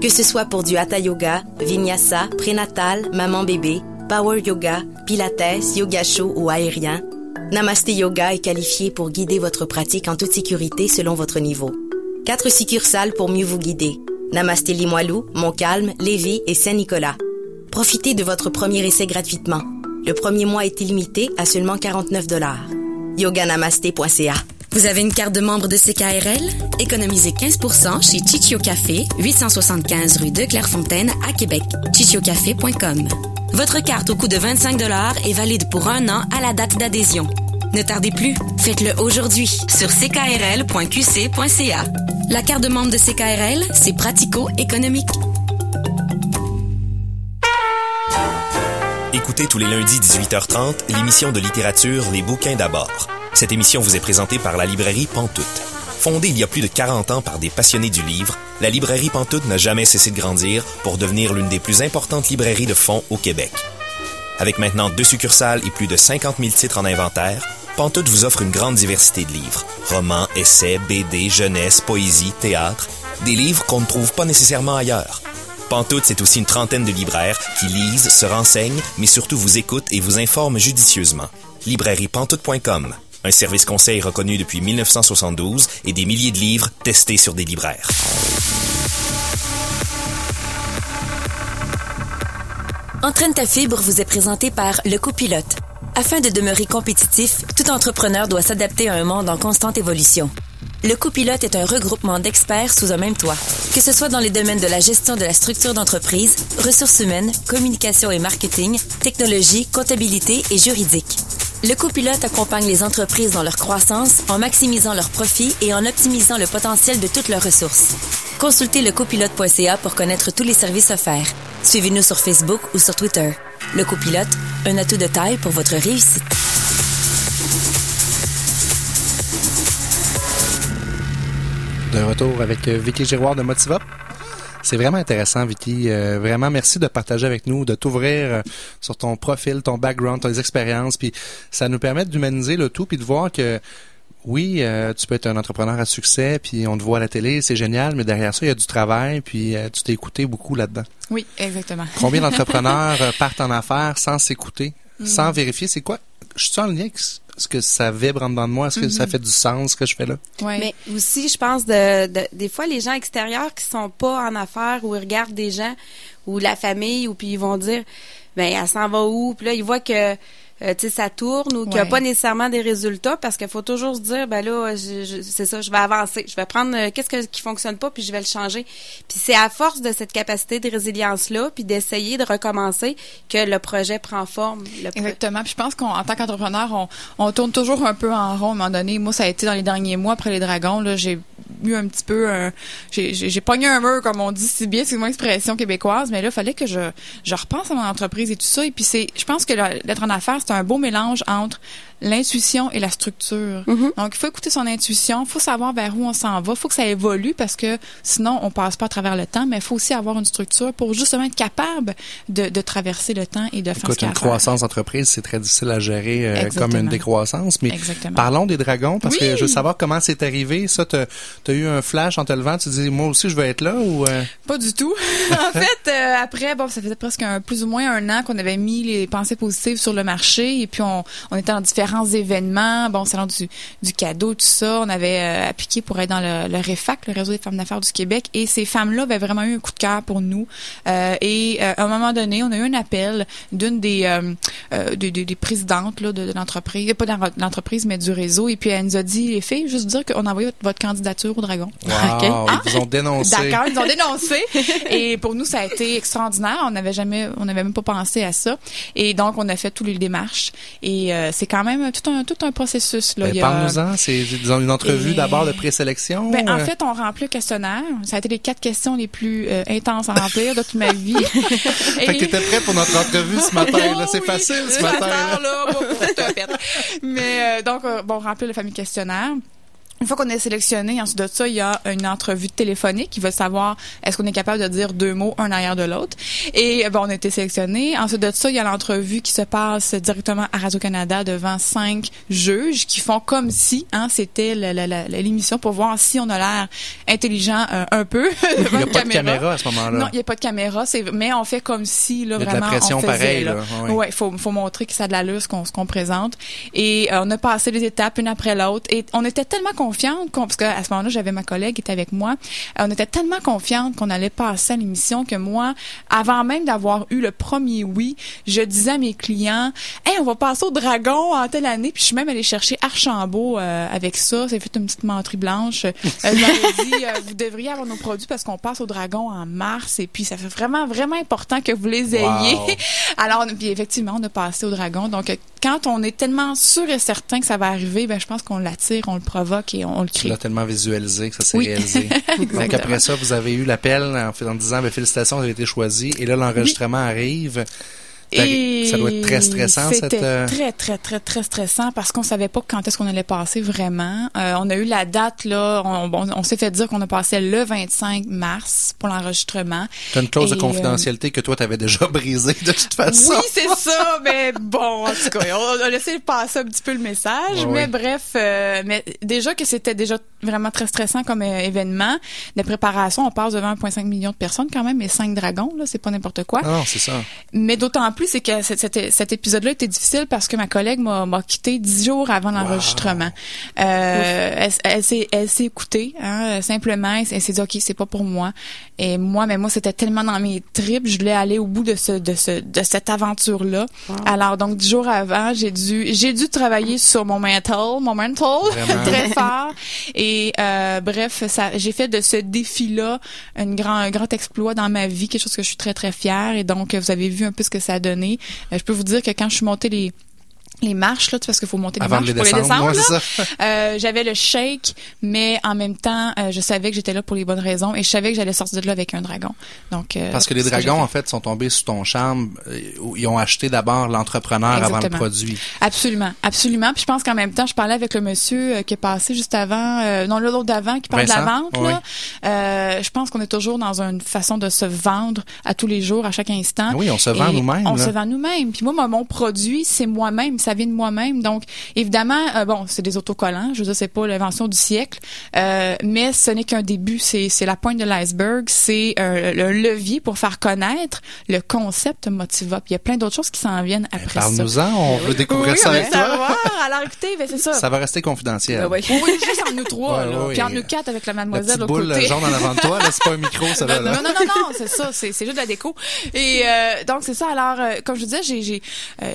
Que ce soit pour du Hatha Yoga, Vinyasa, prénatal, maman bébé, Power Yoga, Pilates, Yoga chaud ou aérien, Namasté Yoga est qualifié pour guider votre pratique en toute sécurité selon votre niveau. Quatre succursales pour mieux vous guider. Namasté Limoilou, Montcalm, Lévis et Saint-Nicolas. Profitez de votre premier essai gratuitement. Le premier mois est illimité à seulement 49 dollars. yoganamasté.ca. Vous avez une carte de membre de CKRL? Économisez 15 chez Chichio Café, 875 rue de Clairefontaine à Québec. chichiocafé.com. Votre carte au coût de 25 dollars est valide pour un an à la date d'adhésion. Ne tardez plus, faites-le aujourd'hui sur ckrl.qc.ca. La carte de membre de CKRL, c'est pratico-économique. Écoutez tous les lundis 18h30 l'émission de littérature Les bouquins d'abord. Cette émission vous est présentée par la librairie Pantoute. Fondée il y a plus de 40 ans par des passionnés du livre, la librairie Pantoute n'a jamais cessé de grandir pour devenir l'une des plus importantes librairies de fonds au Québec. Avec maintenant deux succursales et plus de 50 000 titres en inventaire, Pantoute vous offre une grande diversité de livres. Romans, essais, BD, jeunesse, poésie, théâtre. Des livres qu'on ne trouve pas nécessairement ailleurs. Pantoute, c'est aussi une trentaine de libraires qui lisent, se renseignent, mais surtout vous écoutent et vous informent judicieusement. Librairiepantoute.com, un service conseil reconnu depuis 1972 et des milliers de livres testés sur des libraires. Entraîne ta fibre vous est présenté par Le Copilote. Afin de demeurer compétitif, tout entrepreneur doit s'adapter à un monde en constante évolution. Le Copilote est un regroupement d'experts sous un même toit. Que ce soit dans les domaines de la gestion de la structure d'entreprise, ressources humaines, communication et marketing, technologie, comptabilité et juridique. Le copilote accompagne les entreprises dans leur croissance en maximisant leurs profits et en optimisant le potentiel de toutes leurs ressources. Consultez le copilote.ca pour connaître tous les services offerts. Suivez-nous sur Facebook ou sur Twitter. Le copilote, un atout de taille pour votre réussite. De retour avec euh, Vicky Giroir de Motivop. C'est vraiment intéressant, Vicky. Euh, vraiment, merci de partager avec nous, de t'ouvrir euh, sur ton profil, ton background, tes expériences. Puis ça nous permet d'humaniser le tout, puis de voir que oui, euh, tu peux être un entrepreneur à succès, puis on te voit à la télé, c'est génial, mais derrière ça, il y a du travail, puis tu t'es écouté beaucoup là-dedans. Oui, exactement. Combien d'entrepreneurs partent en affaires sans s'écouter, sans vérifier? C'est quoi? Je suis en lien avec ce que ça vibre en dedans de moi? Est-ce que ça fait du sens ce que je fais là? Ouais. Mais aussi, je pense de, de- des fois les gens extérieurs qui sont pas en affaires ou ils regardent des gens ou la famille ou puis ils vont dire ben elle s'en va où? Puis là ils voient que euh, tu sais ça tourne ou qu'il n'y a Ouais. pas nécessairement des résultats parce qu'il faut toujours se dire ben là c'est ça je vais avancer je vais prendre euh, qu'est-ce que, qui fonctionne pas puis je vais le changer puis c'est à force de cette capacité de résilience là puis d'essayer de recommencer que le projet prend forme Le Exactement. Puis je pense qu'en tant qu'entrepreneur, on, on tourne toujours un peu en rond à un moment donné. Moi, ça a été dans les derniers mois après les dragons. Là, j'ai eu un petit peu un, j'ai, pogné un mur, comme on dit si bien, c'est mon expression québécoise. Mais là, il fallait que je, je repense à mon entreprise et tout ça. Et puis c'est, je pense que l'être en affaires, c'est un beau mélange entre l'intuition et la structure. Donc, il faut écouter son intuition. Il faut savoir vers où on s'en va. Il faut que ça évolue parce que sinon, on passe pas à travers le temps. Mais il faut aussi avoir une structure pour justement être capable de, de traverser le temps et de faire ce Écoute, a une croissance d'entreprise, c'est très difficile à gérer euh, comme une décroissance. Mais Exactement. parlons des dragons, parce que je veux savoir comment c'est arrivé. Ça, t'as as eu un flash en te levant, tu te dis, moi aussi, je veux être là ou... euh, Pas du tout. en fait, euh, après, bon, ça faisait presque un, plus ou moins un an qu'on avait mis les pensées positives sur le marché. et puis on, on était dans différents événements, bon, salon du, du cadeau, tout ça. On avait euh, appliqué pour être dans le, le REFAC, le réseau des femmes d'affaires du Québec, et ces femmes-là avaient vraiment eu un coup de cœur pour nous. Euh, et euh, à un moment donné, on a eu un appel d'une des, des, des, des présidentes là, de, de l'entreprise, pas de l'entreprise, mais du réseau, et puis elle nous a dit, les filles, juste dire qu'on a envoyé votre, votre candidature au Dragon. Wow, ils vous ont dénoncé. D'accord, ils ont dénoncé. et pour nous, ça a été extraordinaire. On n'avait jamais, on n'avait même pas pensé à ça. Et donc, on a fait toutes les démarches. Et c'est quand même tout un, tout un processus. Là. Ben, Parle-nous-en, c'est disons, une entrevue Et- d'abord de présélection. Ben, en euh, fait, on remplit le questionnaire. Ça a été les quatre questions les plus euh, intenses à remplir de toute ma vie. Fait que Et- t'étais prêt pour notre entrevue ce matin, là. Oh C'est oui, facile ce matin, là. bon. Mais euh, donc, euh, bon, remplir le fameux questionnaire. Une fois qu'on est sélectionné, ensuite de ça, il y a une entrevue téléphonique qui va savoir est-ce qu'on est capable de dire deux mots un arrière de l'autre. Et euh, bon, on a été sélectionné. Ensuite de ça, il y a l'entrevue qui se passe directement à Radio-Canada devant cinq juges qui font comme si hein, c'était la- la- la- l'émission pour voir si on a l'air intelligent euh, un peu Il n'y a pas de caméra à ce moment-là. Non, il n'y a pas de caméra, mais on fait comme si là Il y a de la vraiment pression on faisait, pareille, là. là. Oui. Ouais, faut faut montrer que ça a de l'allure ce qu'on ce qu'on présente et euh, on a passé les étapes une après l'autre et on était tellement confiante parce qu'à ce moment-là, j'avais ma collègue qui était avec moi. Euh, on était tellement confiante qu'on allait passer à l'émission que moi, avant même d'avoir eu le premier oui, je disais à mes clients "Hey, on va passer au Dragon en telle année." Puis je suis même allée chercher Archambault euh, avec ça, c'est fait une petite menterie blanche. Euh, je leur ai dit euh, vous devriez avoir nos produits parce qu'on passe au Dragon en mars et puis ça fait vraiment vraiment important que vous les ayez. Wow. Alors, puis effectivement, on a passé au dragon. Donc, euh, quand on est tellement sûr et certain que ça va arriver, ben, je pense qu'on l'attire, on le provoque et on, on le Tu crée. l'as tellement visualisé que ça s'est Oui. réalisé. Donc après ça, vous avez eu l'appel en, en disant ben, félicitations, vous avez été choisi. Et là, l'enregistrement arrive. Et ça doit être très stressant, cette. C'était euh, très, très, très, très stressant parce qu'on savait pas quand est-ce qu'on allait passer vraiment. Euh, on a eu la date, là, on, on, on s'est fait dire qu'on a passé le 25 mars pour l'enregistrement. T'as une clause de euh, confidentialité que toi, t'avais déjà brisée de toute façon. Oui, c'est ça, mais bon, en tout cas, on a laissé passer un petit peu le message, mais bref, euh, mais déjà que c'était déjà vraiment très stressant comme événement de préparation, on passe devant 1,5 million de personnes quand même, et 5 dragons, là, c'est pas n'importe quoi. Non, c'est ça. Mais d'autant plus, c'est que cet, cet- épisode-là était difficile parce que ma collègue m'a quitté dix jours avant l'enregistrement. Euh, elle s'est elle s'est écoutée, hein, simplement. Elle, elle s'est dit, OK, c'est pas pour moi. Et moi, mais moi, c'était tellement dans mes tripes. Je voulais aller au bout de ce de ce de cette aventure-là. Alors, donc, dix jours avant, j'ai dû j'ai dû travailler sur mon mental, mon mental très fort. Et euh, bref, ça, j'ai fait de ce défi-là un grand, un grand exploit dans ma vie, quelque chose que je suis très très fière. Et donc, vous avez vu un peu ce que ça a donné. Euh, je peux vous dire que quand je suis montée les les marches là, parce qu'il faut monter les Avant de marches les pour les descendre. Euh, j'avais le shake, mais en même temps, euh, je savais que j'étais là pour les bonnes raisons et je savais que j'allais sortir de là avec un dragon. Donc euh, Parce que les dragons, en fait, sont tombés sous ton charme. Ils ont acheté d'abord l'entrepreneur avant le produit. Absolument, absolument. Puis je pense qu'en même temps, je parlais avec le monsieur qui est passé juste avant, non l'autre d'avant, qui parle de la vente. Oui. Là. Je pense qu'on est toujours dans une façon de se vendre à tous les jours, à chaque instant. Oui, on se vend nous-mêmes. On là. se vend nous-mêmes. Puis moi, mon- mon produit, c'est moi-même, ça vient de moi-même. Donc, évidemment, euh, bon, c'est des autocollants. Je veux dire, c'est pas l'invention du siècle, euh, mais ce n'est qu'un début. C'est c'est la pointe de l'iceberg. C'est euh, le levier pour faire connaître le concept Motivop. Il y a plein d'autres choses qui s'en viennent après ça. Parle-nous-en, on veut découvrir Oui, ça avec toi. savoir. Alors écoutez, ben c'est ça. Ça va rester confidentiel. Ben oui. Oui, juste entre nous trois, Ouais, là. ouais, Puis ouais. entre nous quatre avec la La mademoiselle petite au boule côté. jaune en avant de toi, là, c'est pas un micro, ça va, Non, là. non, non, non, c'est ça, c'est c'est juste de la déco. Et euh, donc c'est ça. Alors, comme je vous disais, j'ai j'ai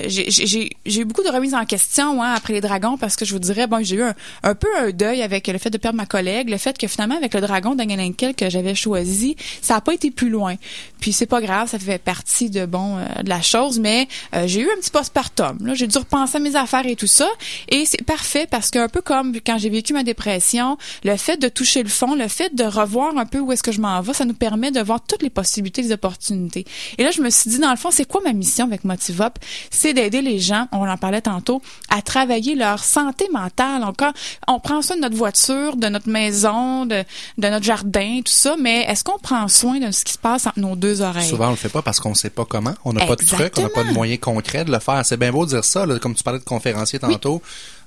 j'ai j'ai- j'ai j'ai eu beaucoup de remises en question hein, après les dragons parce que je vous dirais, bon, j'ai eu un, peu un deuil avec le fait de perdre ma collègue, le fait que finalement avec le dragon d'Angelenkel que j'avais choisi, ça a pas été plus loin. Puis c'est pas grave, ça fait partie de bon euh, de la chose, mais euh, j'ai eu un petit postpartum. Là, j'ai dû repenser à mes affaires et tout ça, et c'est parfait parce qu'un peu comme quand j'ai vécu ma dépression, le fait de toucher le fond, le fait de revoir un peu où est-ce que je m'en vais, ça nous permet de voir toutes les possibilités, les opportunités. Et là, je me suis dit dans le fond, c'est quoi ma mission avec Motivop? C'est d'aider les gens, on en tantôt, à travailler leur santé mentale. Encore, on prend soin de notre voiture, de notre maison, de, de notre jardin, tout ça, mais est-ce qu'on prend soin de ce qui se passe entre nos deux oreilles? Souvent, on le fait pas parce qu'on sait pas comment. On n'a pas de truc, on n'a pas de moyens concrets de le faire. C'est bien beau de dire ça, là, comme tu parlais de conférencier tantôt.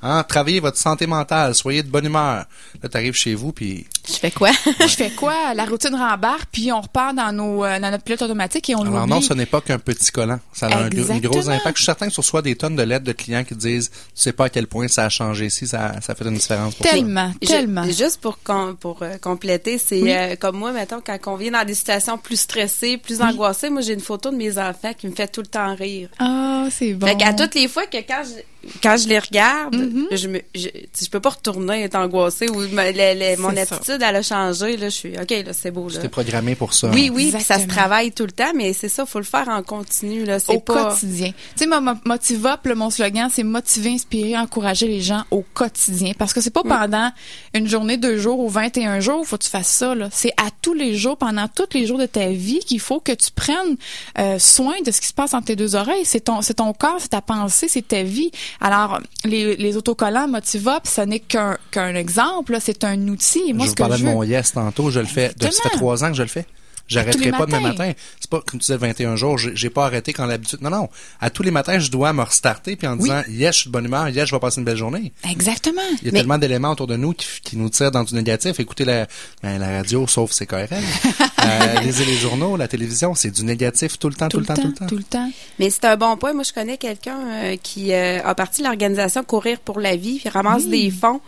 Hein, travaillez votre santé mentale, soyez de bonne humeur. Là, t'arrives chez vous, puis Je fais quoi? Je fais quoi? La routine rembarque, puis on repart dans nos euh, dans notre pilote automatique et on Alors non, ce n'est pas qu'un petit collant. Ça a un, gros- un gros Exactement. impact. Je suis certain que tu reçois des tonnes de lettres de clients qui disent, tu sais pas à quel point ça a changé ici, ça, ça fait une différence pour toi. Tellement, Je- tellement. juste pour com- pour euh, compléter, c'est Oui. euh, comme moi, mettons, quand on vient dans des situations plus stressées, plus angoissées, moi j'ai une photo de mes enfants qui me fait tout le temps rire. Ah, c'est bon. Fait qu'à toutes les fois que quand je quand je les regarde, Mm-hmm. je me je, tu sais, je peux pas retourner être angoissée ou le- mon attitude elle a changé là, je suis OK là, c'est beau là. Tu t'es programmé pour ça. Oui, oui, puis ça se travaille tout le temps, mais c'est ça, faut le faire en continu là, c'est au pas quotidien. Tu sais, Motivop, là, mon slogan, c'est motiver, inspirer, encourager les gens au quotidien. Parce que c'est pas pendant une journée, deux jours ou 21 jours, faut que tu fasses ça. là. C'est à tous les jours, pendant tous les jours de ta vie, qu'il faut que tu prennes euh, soin de ce qui se passe entre tes deux oreilles. C'est ton, c'est ton corps, c'est ta pensée, c'est ta vie. Alors, les, les autocollants Motivop, ce n'est qu'un qu'un exemple. C'est un outil. Moi, je ce vous que parlais je de mon yes tantôt, je le fais. Ça fait trois ans que je le fais. J'arrêterai pas demain matin. C'est pas comme tu disais 21 jours, j'ai pas arrêté quand l'habitude. Non, non. À tous les matins, je dois me restarter puis en Oui. disant yes, je suis de bonne humeur, yes, je vais passer une belle journée. Exactement. Il y a Mais- tellement d'éléments autour de nous qui, qui nous tirent dans du négatif. Écoutez la, ben, la radio, sauf c'est KRL. euh, lisez les journaux, la télévision, c'est du négatif tout le temps, tout, le temps, tout le temps. Tout le temps. Mais c'est un bon point. Moi, je connais quelqu'un euh, qui euh, a parti de l'organisation Courir pour la vie, puis ramasse des fonds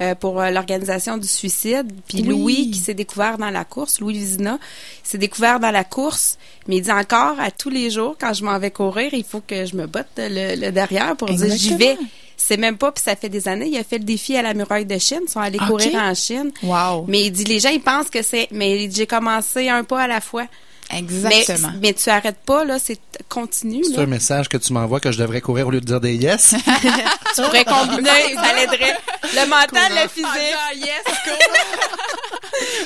euh, pour euh, l'organisation du suicide. Puis Oui. Louis, qui s'est découvert dans la course, Louis Vizina, s'est découvert dans la course, mais il dit encore, à tous les jours, quand je m'en vais courir, il faut que je me botte le, le derrière pour dire j'y vais. C'est même pas, puis ça fait des années, il a fait le défi à la muraille de Chine, ils sont allés courir en Chine. Wow. Mais il dit, les gens, ils pensent que c'est, mais il dit, j'ai commencé un pas à la fois. Exactement. Mais, mais tu arrêtes pas, là, c'est continu. C'est un message que tu m'envoies que je devrais courir au lieu de dire des yes. Tu pourrais combiner, ça l'aiderait. Le mental, le physique.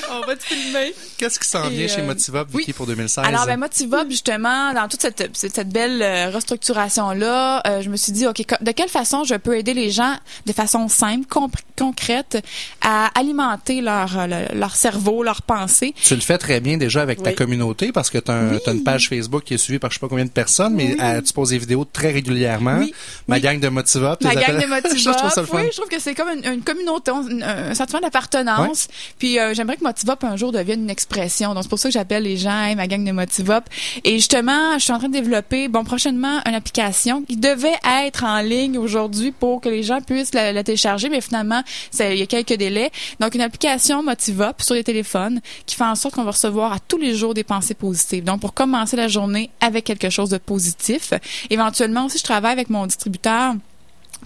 On va te filmer. Qu'est-ce qui s'en vient chez euh, Motivop, oui. Vicky, pour 2016? Alors, ben, Motivop, justement, dans toute cette, belle euh, restructuration-là, euh, je me suis dit, OK, de quelle façon je peux aider les gens de façon simple, compr- concrète, à alimenter leur, euh, le- leur cerveau, leur pensée. Tu le fais très bien déjà avec ta communauté parce que tu as, Oui. une page Facebook qui est suivie par je sais pas combien de personnes, mais euh, tu poses des vidéos très régulièrement. Ma gang de Motivop. Ma gang de Motivop. je trouve ça le fun. Oui, je trouve que c'est comme une, une communauté, un, un sentiment d'appartenance. Puis euh, j'aimerais que Motivop un jour devienne une expression. Donc c'est pour ça que j'appelle les gens Hey, ma gang de Motivop. Et justement, je suis en train de développer, bon, prochainement, une application qui devait être en ligne aujourd'hui pour que les gens puissent la, la télécharger, mais finalement, il y a quelques délais. Donc une application Motivop sur les téléphones qui fait en sorte qu'on va recevoir à tous les jours des pensées positives. Donc pour commencer la journée avec quelque chose de positif. Éventuellement aussi, je travaille avec mon distributeur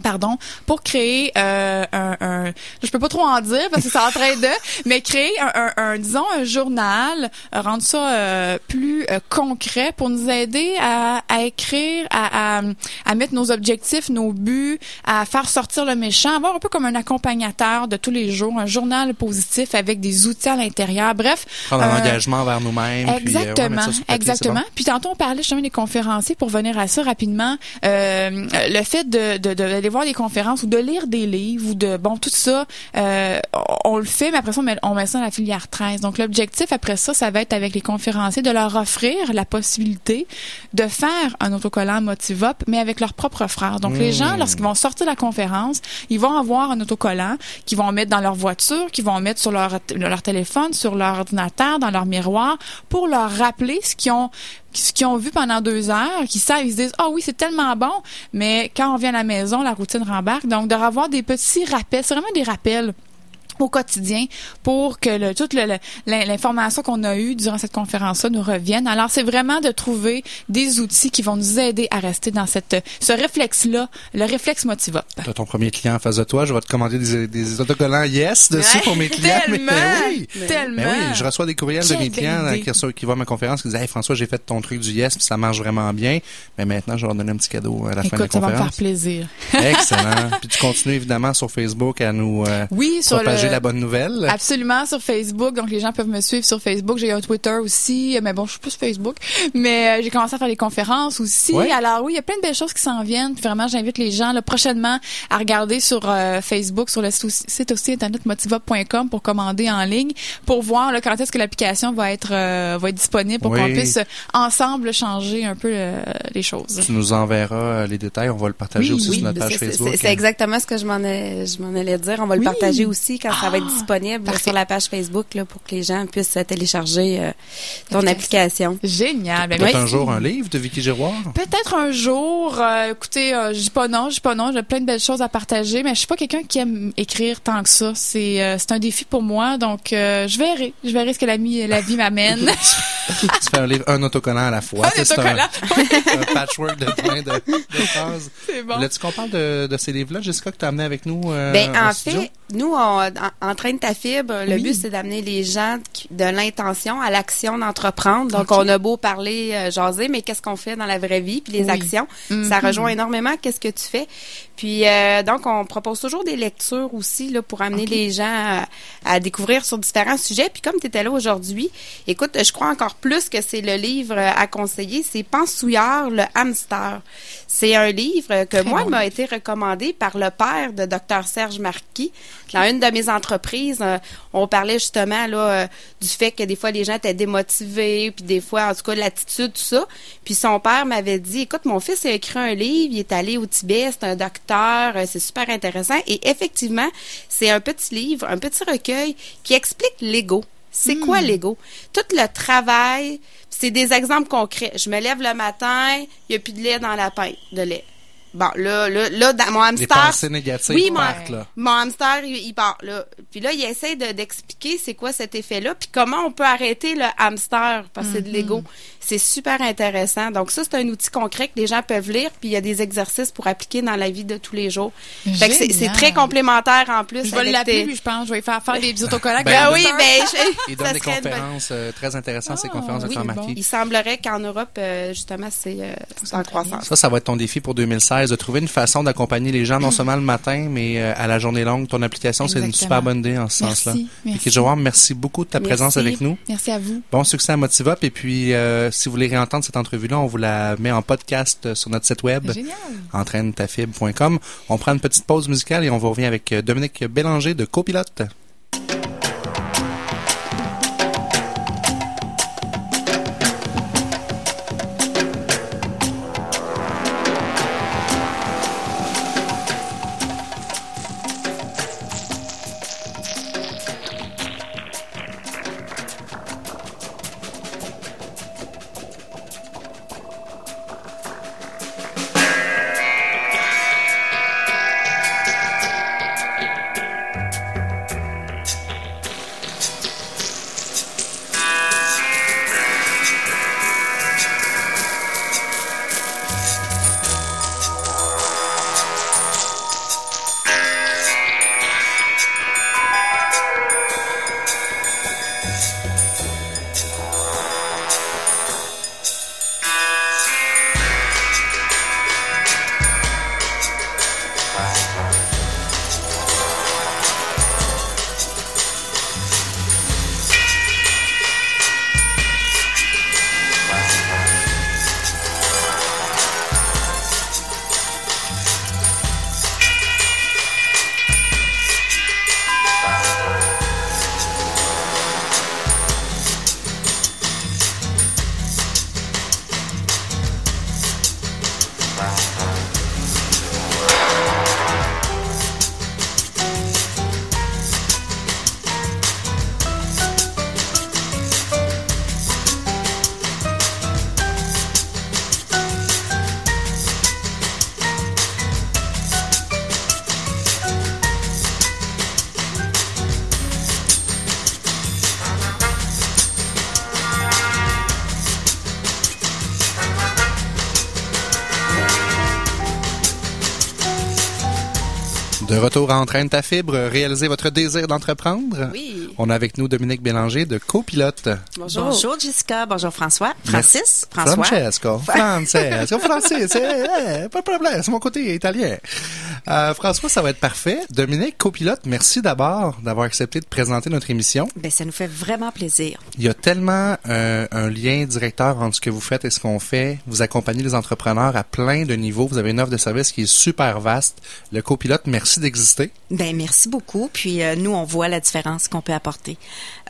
pardon, pour créer euh, un, un, je peux pas trop en dire parce que c'est en train de, mais créer un, un, un, disons un journal, euh, rendre ça euh, plus euh, concret pour nous aider à, à écrire, à, à, à mettre nos objectifs, nos buts, à faire sortir le méchant, avoir un peu comme un accompagnateur de tous les jours, un journal positif avec des outils à l'intérieur. Bref, Prendre un euh, engagement envers nous-mêmes. puis, euh, ouais, Exactement, papier, exactement. bon. Puis tantôt on parlait justement des conférenciers pour venir à ça rapidement. Euh, le fait de de- de- d'aller voir des conférences ou de lire des livres ou de bon tout ça, euh, on, le fait, mais après ça on met, on met ça dans la filière 13. Donc l'objectif après ça, ça va être avec les conférenciers de leur offrir la possibilité de faire un autocollant Motivop, mais avec leurs propres frères. Donc les gens, lorsqu'ils vont sortir de la conférence, ils vont avoir un autocollant qu'ils vont mettre dans leur voiture, qu'ils vont mettre sur leur leur téléphone, sur leur ordinateur, dans leur miroir, pour leur rappeler ce qu'ils ont qu'ils ont vu pendant deux heures, qui savent, ils se disent, ah oui, c'est tellement bon, mais quand on vient à la maison, la routine rembarque. Donc, de revoir des petits rappels, c'est vraiment des rappels au quotidien pour que le, toute l'information qu'on a eue durant cette conférence-là nous revienne. Alors, c'est vraiment de trouver des outils qui vont nous aider à rester dans cette, ce réflexe-là, le réflexe motivop. T'as ton premier client en face de toi, je vais te commander des, des autocollants yes dessus Ouais, pour mes clients. Mais- tellement, mais oui. tellement. Mais oui, je reçois des courriels de mes clients qui, voient ma conférence qui disent Hey François, j'ai fait ton truc du yes, puis ça marche vraiment bien. Mais maintenant, je vais leur donner un petit cadeau à la fin de la Écoute, ça va me faire conférence. plaisir. Excellent. puis tu continues évidemment sur Facebook à nous euh, Oui, sur propager le, la bonne nouvelle. Absolument, sur Facebook. Donc, les gens peuvent me suivre sur Facebook. J'ai un Twitter aussi, mais bon, je suis plus Facebook. Mais euh, j'ai commencé à faire des conférences aussi. Ouais. Alors oui, il y a plein de belles choses qui s'en viennent. Puis vraiment, j'invite les gens là, prochainement à regarder sur euh, Facebook, sur le site aussi, site aussi internetmotiva.com pour commander en ligne, pour voir là, quand est-ce que l'application va être euh, va être disponible pour Oui. qu'on puisse ensemble changer un peu euh, les choses. Tu nous enverras les détails. On va le partager Oui, aussi oui, sur notre page c'est- Facebook. C'est exactement ce que je m'en je m'en allais dire. On va le partager aussi quand ça va être Ah, disponible là, parfait. sur la page Facebook là, pour que les gens puissent euh, télécharger euh, ton application. Génial. Ben, Peut-être merci. un jour un livre de Vicky Giroir? Peut-être un jour. euh, écoutez, euh, je dis pas non, je dis pas non. J'ai plein de belles choses à partager, mais je suis pas quelqu'un qui aime écrire tant que ça. C'est euh, c'est un défi pour moi, donc euh, je verrai. Je verrai ce que la, la vie m'amène. tu fais un livre, un autocollant à la fois. Un Tu autocollant. un, un patchwork de plein de, de phrases. C'est bon. Voulais-tu qu'on parle de, de ces livres-là, Jessica, que tu as amené avec nous euh, Ben, en studio? fait, nous, on, entraîne ta fibre. Le Oui. but, c'est d'amener les gens de l'intention à l'action d'entreprendre. Donc, on a beau parler, euh, jaser, mais qu'est-ce qu'on fait dans la vraie vie, puis les Oui. actions. Ça Mhm. rejoint énormément qu'est-ce que tu fais? Puis, euh, donc, on propose toujours des lectures aussi là pour amener les gens à, à découvrir sur différents sujets. Puis, comme tu étais là aujourd'hui, écoute, je crois encore plus que c'est le livre à conseiller. C'est Pensouillard, le hamster. C'est un livre que Très moi bon m'a été recommandé par le père de Dr Serge Marquis. Dans une de mes entreprises, euh, on parlait justement là euh, du fait que des fois les gens étaient démotivés, puis des fois en tout cas l'attitude tout ça. Puis son père m'avait dit "Écoute, mon fils a écrit un livre, il est allé au Tibet, c'est un docteur, euh, c'est super intéressant et effectivement, c'est un petit livre, un petit recueil qui explique l'ego. C'est quoi l'ego? Tout le travail, c'est des exemples concrets. Je me lève le matin, il n'y a plus de lait dans la pinte de lait. Bon, là, là, là, dans mon Les hamster. pensées négatives Oui, mon- partent, là. Mon hamster, il, il part là. Puis là, il essaie de- d'expliquer c'est quoi cet effet-là, puis comment on peut arrêter le hamster, parce que c'est de Mm-hmm. l'ego. C'est super intéressant. Donc ça, c'est un outil concret que les gens peuvent lire, puis il y a des exercices pour appliquer dans la vie de tous les jours. Fait que c'est très complémentaire en plus. Je vais l'appeler, tes- je pense, je vais faire faire des autocollants. Ben, Ben il oui, donne- ben, je- Il donne des serait une conférences euh, très intéressantes, ces Ah, conférences de oui, Dr. bon. Il semblerait qu'en Europe, euh, justement, c'est euh, c'est en croissance. Ça, ça va être ton défi pour 2016, de trouver une façon d'accompagner les gens, non seulement le matin, mais euh, à la journée longue. Ton application, c'est une super bonne idée en ce sens-là. merci. Giroir, merci beaucoup de ta Merci. présence avec nous. Merci à vous. Bon succès à Motivop. Et puis, euh, si vous voulez réentendre cette entrevue-là, on vous la met en podcast euh, sur notre site web, Génial. entraîne-ta-fibre.com. On prend une petite pause musicale et on vous revient avec Dominique Bélanger de Copilote. De retour à Entraîne ta fibre, réaliser votre désir d'entreprendre. Oui. On a avec nous Dominique Bélanger de Copilote. Bonjour. Bonjour Jessica, bonjour François. Francis, François. Francesco. Francesco. Francis. eh, eh, pas de problème, c'est mon côté italien. Euh, François, ça va être parfait. Dominique, copilote, merci d'abord d'avoir accepté de présenter notre émission. Ben, ça nous fait vraiment plaisir. Il y a tellement euh, un lien directeur entre ce que vous faites et ce qu'on fait. Vous accompagnez les entrepreneurs à plein de niveaux. Vous avez une offre de service qui est super vaste. Le copilote, merci d'exister. Ben merci beaucoup. Puis euh, nous, on voit la différence qu'on peut apporter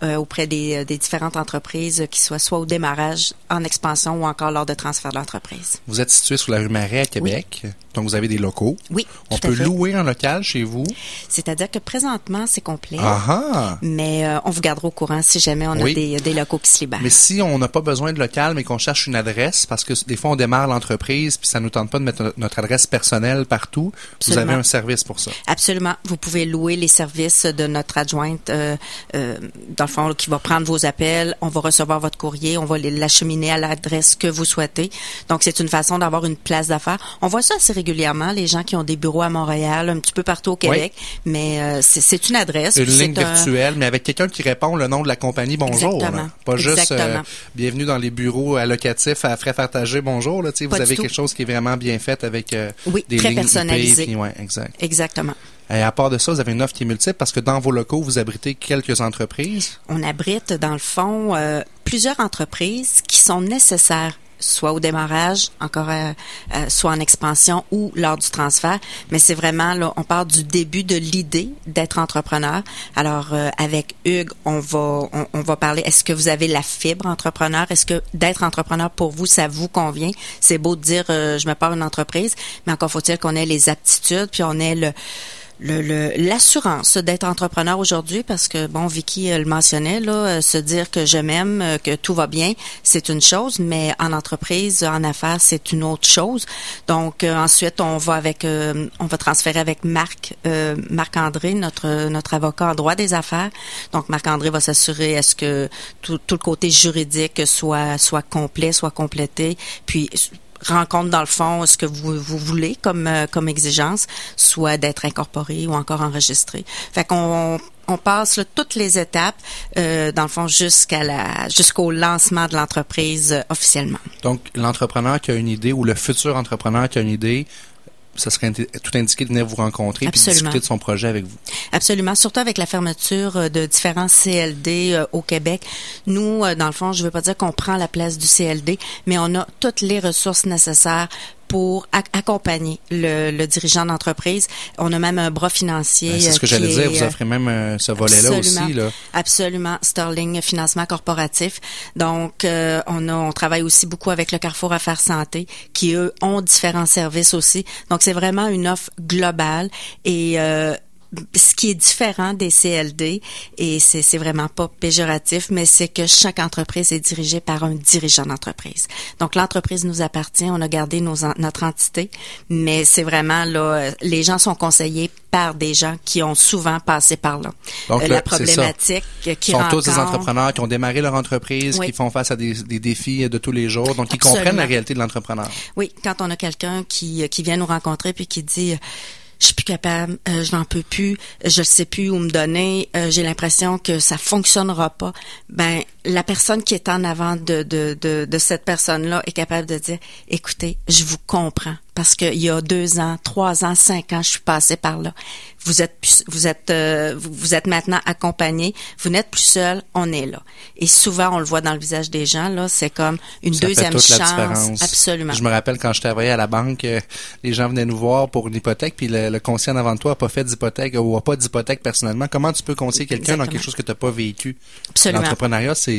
euh, auprès des, euh, des différentes entreprises, qui soient soit au démarrage, en expansion ou encore lors de transfert de l'entreprise. Vous êtes situé sur la rue Marais à Québec. Donc, vous avez des locaux. Oui, On tout à peut fait. louer un local chez vous. C'est-à-dire que présentement, c'est complet. Ah! Mais euh, on vous gardera au courant si jamais on Oui. a des, des locaux qui se libèrent. Mais si on n'a pas besoin de local, mais qu'on cherche une adresse, parce que des fois on démarre l'entreprise, puis ça nous tente pas de mettre notre adresse personnelle partout, vous Absolument. avez un service pour ça. Absolument. Vous pouvez louer les services de notre adjointe, euh, euh, dans le fond, qui va prendre vos appels. On va recevoir votre courrier. On va l'acheminer à l'adresse que vous souhaitez. Donc, c'est une façon d'avoir une place d'affaires. On voit ça assez régulièrement, les gens qui ont des bureaux à Montréal, un petit peu partout au Québec. Mais euh, c'est- une adresse. Une ligne un- virtuelle, mais avec quelqu'un qui répond le nom de la compagnie bonjour. Exactement. là. Pas juste euh, bienvenue dans les bureaux allocatifs à frais partagés bonjour. Là, vous avez tout. quelque chose qui est vraiment bien fait avec euh, Oui, des très lignes IP, personnalisé. puis ouais, exact. Exactement. Et à part de ça, vous avez une offre qui est multiple parce que dans vos locaux, vous abritez quelques entreprises. on abrite dans le fond euh, plusieurs entreprises qui sont nécessaires soit au démarrage, encore euh, euh, soit en expansion ou lors du transfert. Mais c'est vraiment là, on part du début de l'idée d'être entrepreneur. Alors euh, avec Hugues, on va on, on va parler. Est-ce que vous avez la fibre entrepreneur? Est-ce que d'être entrepreneur pour vous, ça vous convient? C'est beau de dire euh, je me pars une entreprise, mais encore faut-il qu'on ait les aptitudes, puis on ait le l'assurance d'être entrepreneur aujourd'hui parce que bon Vicky euh, le mentionnait là euh, se dire que je m'aime euh, que tout va bien c'est une chose mais en entreprise en affaires c'est une autre chose. Donc ensuite on va avec euh, on va transférer avec Marc euh, Marc André notre notre avocat en droit des affaires. Donc Marc André va s'assurer est-ce que tout, tout le côté juridique soit soit complet soit complété. Puis rencontre dans le fond ce que vous, vous voulez comme euh, comme exigence, soit d'être incorporé ou encore enregistré. Fait qu'on on passe là, toutes les étapes euh, dans le fond jusqu'à la jusqu'au lancement de l'entreprise euh, officiellement. Donc, l'entrepreneur qui a une idée ou le futur entrepreneur qui a une idée, ça serait indi- tout indiqué de venir vous rencontrer et discuter de son projet avec vous. Absolument, surtout avec la fermeture euh, de différents CLD euh, au Québec. Nous, euh, dans le fond, je ne veux pas dire qu'on prend la place du CLD, mais on a toutes les ressources nécessaires pour ac- accompagner le, le dirigeant d'entreprise. On a même un bras financier. Ben, c'est ce que euh, j'allais qui dire. Vous euh, offrez même euh, ce volet-là aussi. Là. Absolument. Sterling Financement Corporatif. Donc, euh, on, a, on travaille aussi beaucoup avec le Carrefour Affaires Santé, qui, eux, ont différents services aussi. Donc, c'est vraiment une offre globale et... Euh, ce qui est différent des CLD, et c'est vraiment pas péjoratif, mais c'est que chaque entreprise est dirigée par un dirigeant d'entreprise. Donc l'entreprise nous appartient, on a gardé nos, notre entité, mais c'est vraiment là, euh, les gens sont conseillés par des gens qui ont souvent passé par là. Donc, Euh, la problématique qui Ils sont tous des entrepreneurs qui ont démarré leur entreprise, Oui. qui font face à des, des défis de tous les jours, donc Absolument. comprennent la réalité de l'entrepreneur. Oui, quand on a quelqu'un qui, qui vient nous rencontrer puis qui dit je suis plus capable, euh, je n'en peux plus, je ne sais plus où me donner, euh, j'ai l'impression que ça fonctionnera pas. Ben la personne qui est en avant de de de, de cette personne-là est capable de dire écoutez, je vous comprends parce qu'il y a deux ans, trois ans, cinq ans, je suis passée par là. Vous êtes plus- vous êtes euh, vous vous êtes maintenant accompagné, vous n'êtes plus seul, on est là. Et souvent on le voit dans le visage des gens là, c'est comme une Ça deuxième fait toute la chance, différence. absolument. Je me rappelle quand je travaillais à la banque, euh, les gens venaient nous voir pour une hypothèque, puis le, le conseiller en avant de toi a pas fait d'hypothèque ou a pas d'hypothèque personnellement. Comment tu peux conseiller quelqu'un dans quelque chose que tu n'as pas vécu? L'entrepreneuriat, c'est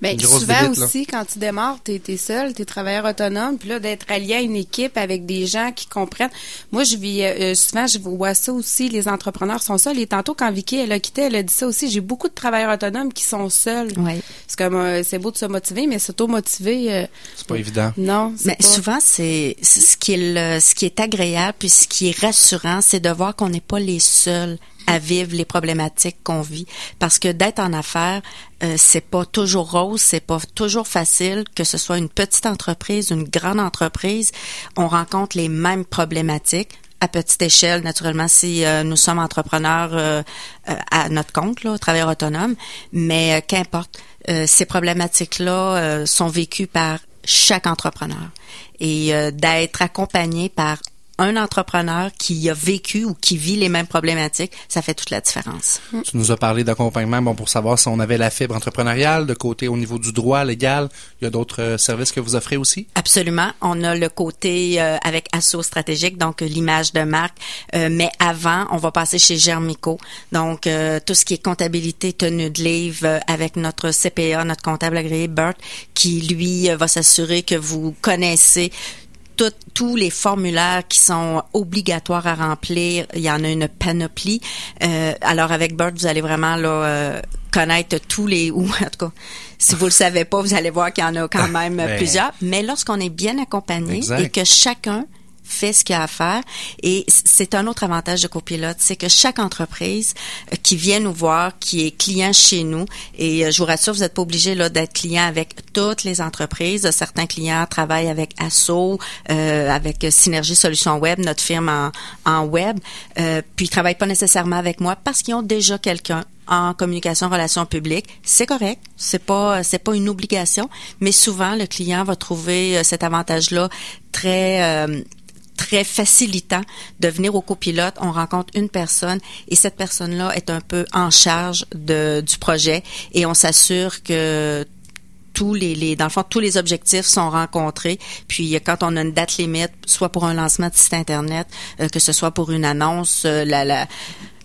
Ben, une grosse souvent aussi, quand tu démarres, tu es, seul, tu es travailleur autonome, puis là, d'être allié à une équipe avec des gens qui comprennent. Moi, je vis, euh, souvent, je vois ça aussi, les entrepreneurs sont seuls. Et tantôt, quand Vicky, elle a quitté, elle a dit ça aussi, j'ai beaucoup de travailleurs autonomes qui sont seuls. Oui. C'est comme, euh, c'est beau de se motiver, mais s'auto-motiver, euh, c'est pas évident. non, c'est Mais pas... souvent, c'est c'est ce qui est le, ce qui est agréable puis ce qui est rassurant, c'est de voir qu'on n'est pas les seuls à vivre les problématiques qu'on vit. Parce que d'être en affaires, euh, c'est pas toujours rose, c'est pas toujours facile, que ce soit une petite entreprise, une grande entreprise, on rencontre les mêmes problématiques à petite échelle, naturellement, si euh, nous sommes entrepreneurs euh, euh, à notre compte, là, travailleurs autonomes, mais euh, qu'importe, euh, ces problématiques-là euh, sont vécues par chaque entrepreneur. Et d'être accompagné par un entrepreneur qui a vécu ou qui vit les mêmes problématiques, ça fait toute la différence. Tu nous as parlé d'accompagnement, bon, pour savoir si on avait la fibre entrepreneuriale, de côté au niveau du droit légal. Il y a d'autres euh, services que vous offrez aussi? Absolument. On a le côté euh, avec Asso stratégique, donc euh, l'image de marque. Euh, mais avant, on va passer chez Germico. Donc, euh, tout ce qui est comptabilité, tenue de livre euh, avec notre CPA, notre comptable agréé, Bert, qui, lui, va s'assurer que vous connaissez tout- tous les formulaires qui sont obligatoires à remplir. Il y en a une panoplie. Euh, alors avec Bird, vous allez vraiment là euh, connaître tous les ou en tout cas, si vous le savez pas, vous allez voir qu'il y en a quand même Ben. plusieurs. Mais lorsqu'on est bien accompagné Exact. et que chacun fait ce qu'il a à faire. Et c'est un autre avantage de copilote, c'est que chaque entreprise euh, qui vient nous voir, qui est client chez nous, et euh, je vous rassure, vous n'êtes pas obligé là d'être client avec toutes les entreprises. Certains clients travaillent avec Asso, euh, avec Synergie Solutions Web, notre firme en, en web, euh, puis ils travaillent pas nécessairement avec moi parce qu'ils ont déjà quelqu'un en communication relations publiques, c'est correct, c'est pas c'est pas une obligation, mais souvent le client va trouver euh, cet avantage-là très euh, très facilitant de venir au copilote. On rencontre une personne et cette personne-là est un peu en charge de, du projet et on s'assure que tous les, dans le fond tous les objectifs sont rencontrés puis euh, quand on a une date limite soit pour un lancement de site internet euh, que ce soit pour une annonce euh, la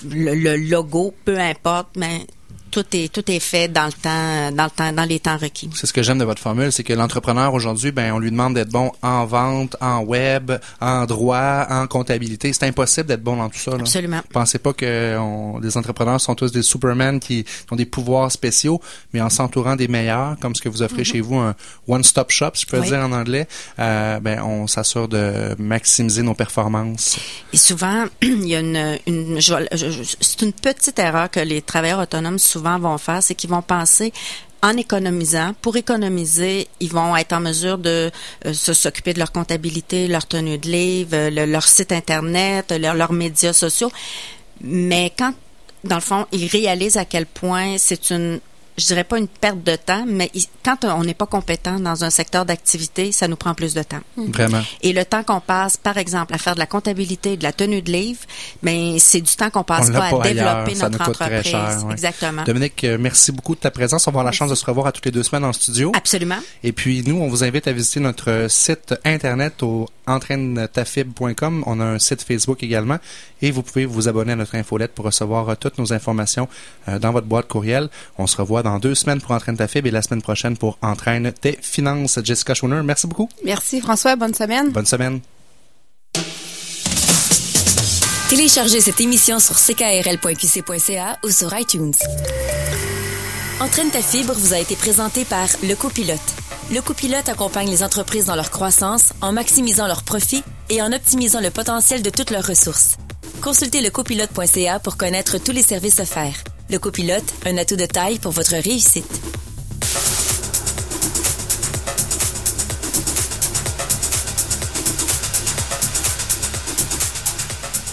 le, le logo peu importe mais tout est tout est fait dans le temps dans le temps dans les temps requis C'est ce que j'aime de votre formule, c'est que l'entrepreneur aujourd'hui, ben, on lui demande d'être bon en vente, en web, en droit, en comptabilité. C'est impossible d'être bon dans tout ça. Là. Absolument. Pensez pas que on- les entrepreneurs sont tous des Superman qui ont des pouvoirs spéciaux, mais en s'entourant des meilleurs, comme ce que vous offrez chez vous, un one-stop shop, si je peux. Oui. dire en anglais, euh, ben, on s'assure de maximiser nos performances. Et souvent, il y a une, c'est une petite erreur que les travailleurs autonomes souvent vont faire, c'est qu'ils vont penser en économisant. Pour économiser, ils vont être en mesure de euh, s'occuper de leur comptabilité, leur tenue de livre, le- leur site internet, leur- leurs médias sociaux. Mais quand, dans le fond, ils réalisent à quel point c'est une je dirais pas une perte de temps, mais quand on n'est pas compétent dans un secteur d'activité, ça nous prend plus de temps. Vraiment. Et le temps qu'on passe, par exemple, à faire de la comptabilité, de la tenue de livre, ben c'est du temps qu'on passe On pas, pas à développer ça notre nous coûte très entreprise. cher. ouais. Exactement. Dominique, euh, merci beaucoup de ta présence. On va avoir la chance de se revoir à toutes les deux semaines en studio. Absolument. Et puis, nous, on vous invite à visiter notre site Internet au entraînetafib.com. On a un site Facebook également. Et vous pouvez vous abonner à notre infolette pour recevoir euh, toutes nos informations euh, dans votre boîte courriel. On se revoit dans deux semaines pour Entraîne ta Fib et la semaine prochaine pour Entraîne tes finances. Jessica Schooner, merci beaucoup. Merci François, bonne semaine. Bonne semaine. Téléchargez cette émission sur ckrl.qc.ca ou sur iTunes. Entraîne ta fibre vous a été présenté par Le Copilote. Le Copilote accompagne les entreprises dans leur croissance en maximisant leurs profits et en optimisant le potentiel de toutes leurs ressources. Consultez lecopilote.ca pour connaître tous les services offerts. Le copilote, un atout de taille pour votre réussite.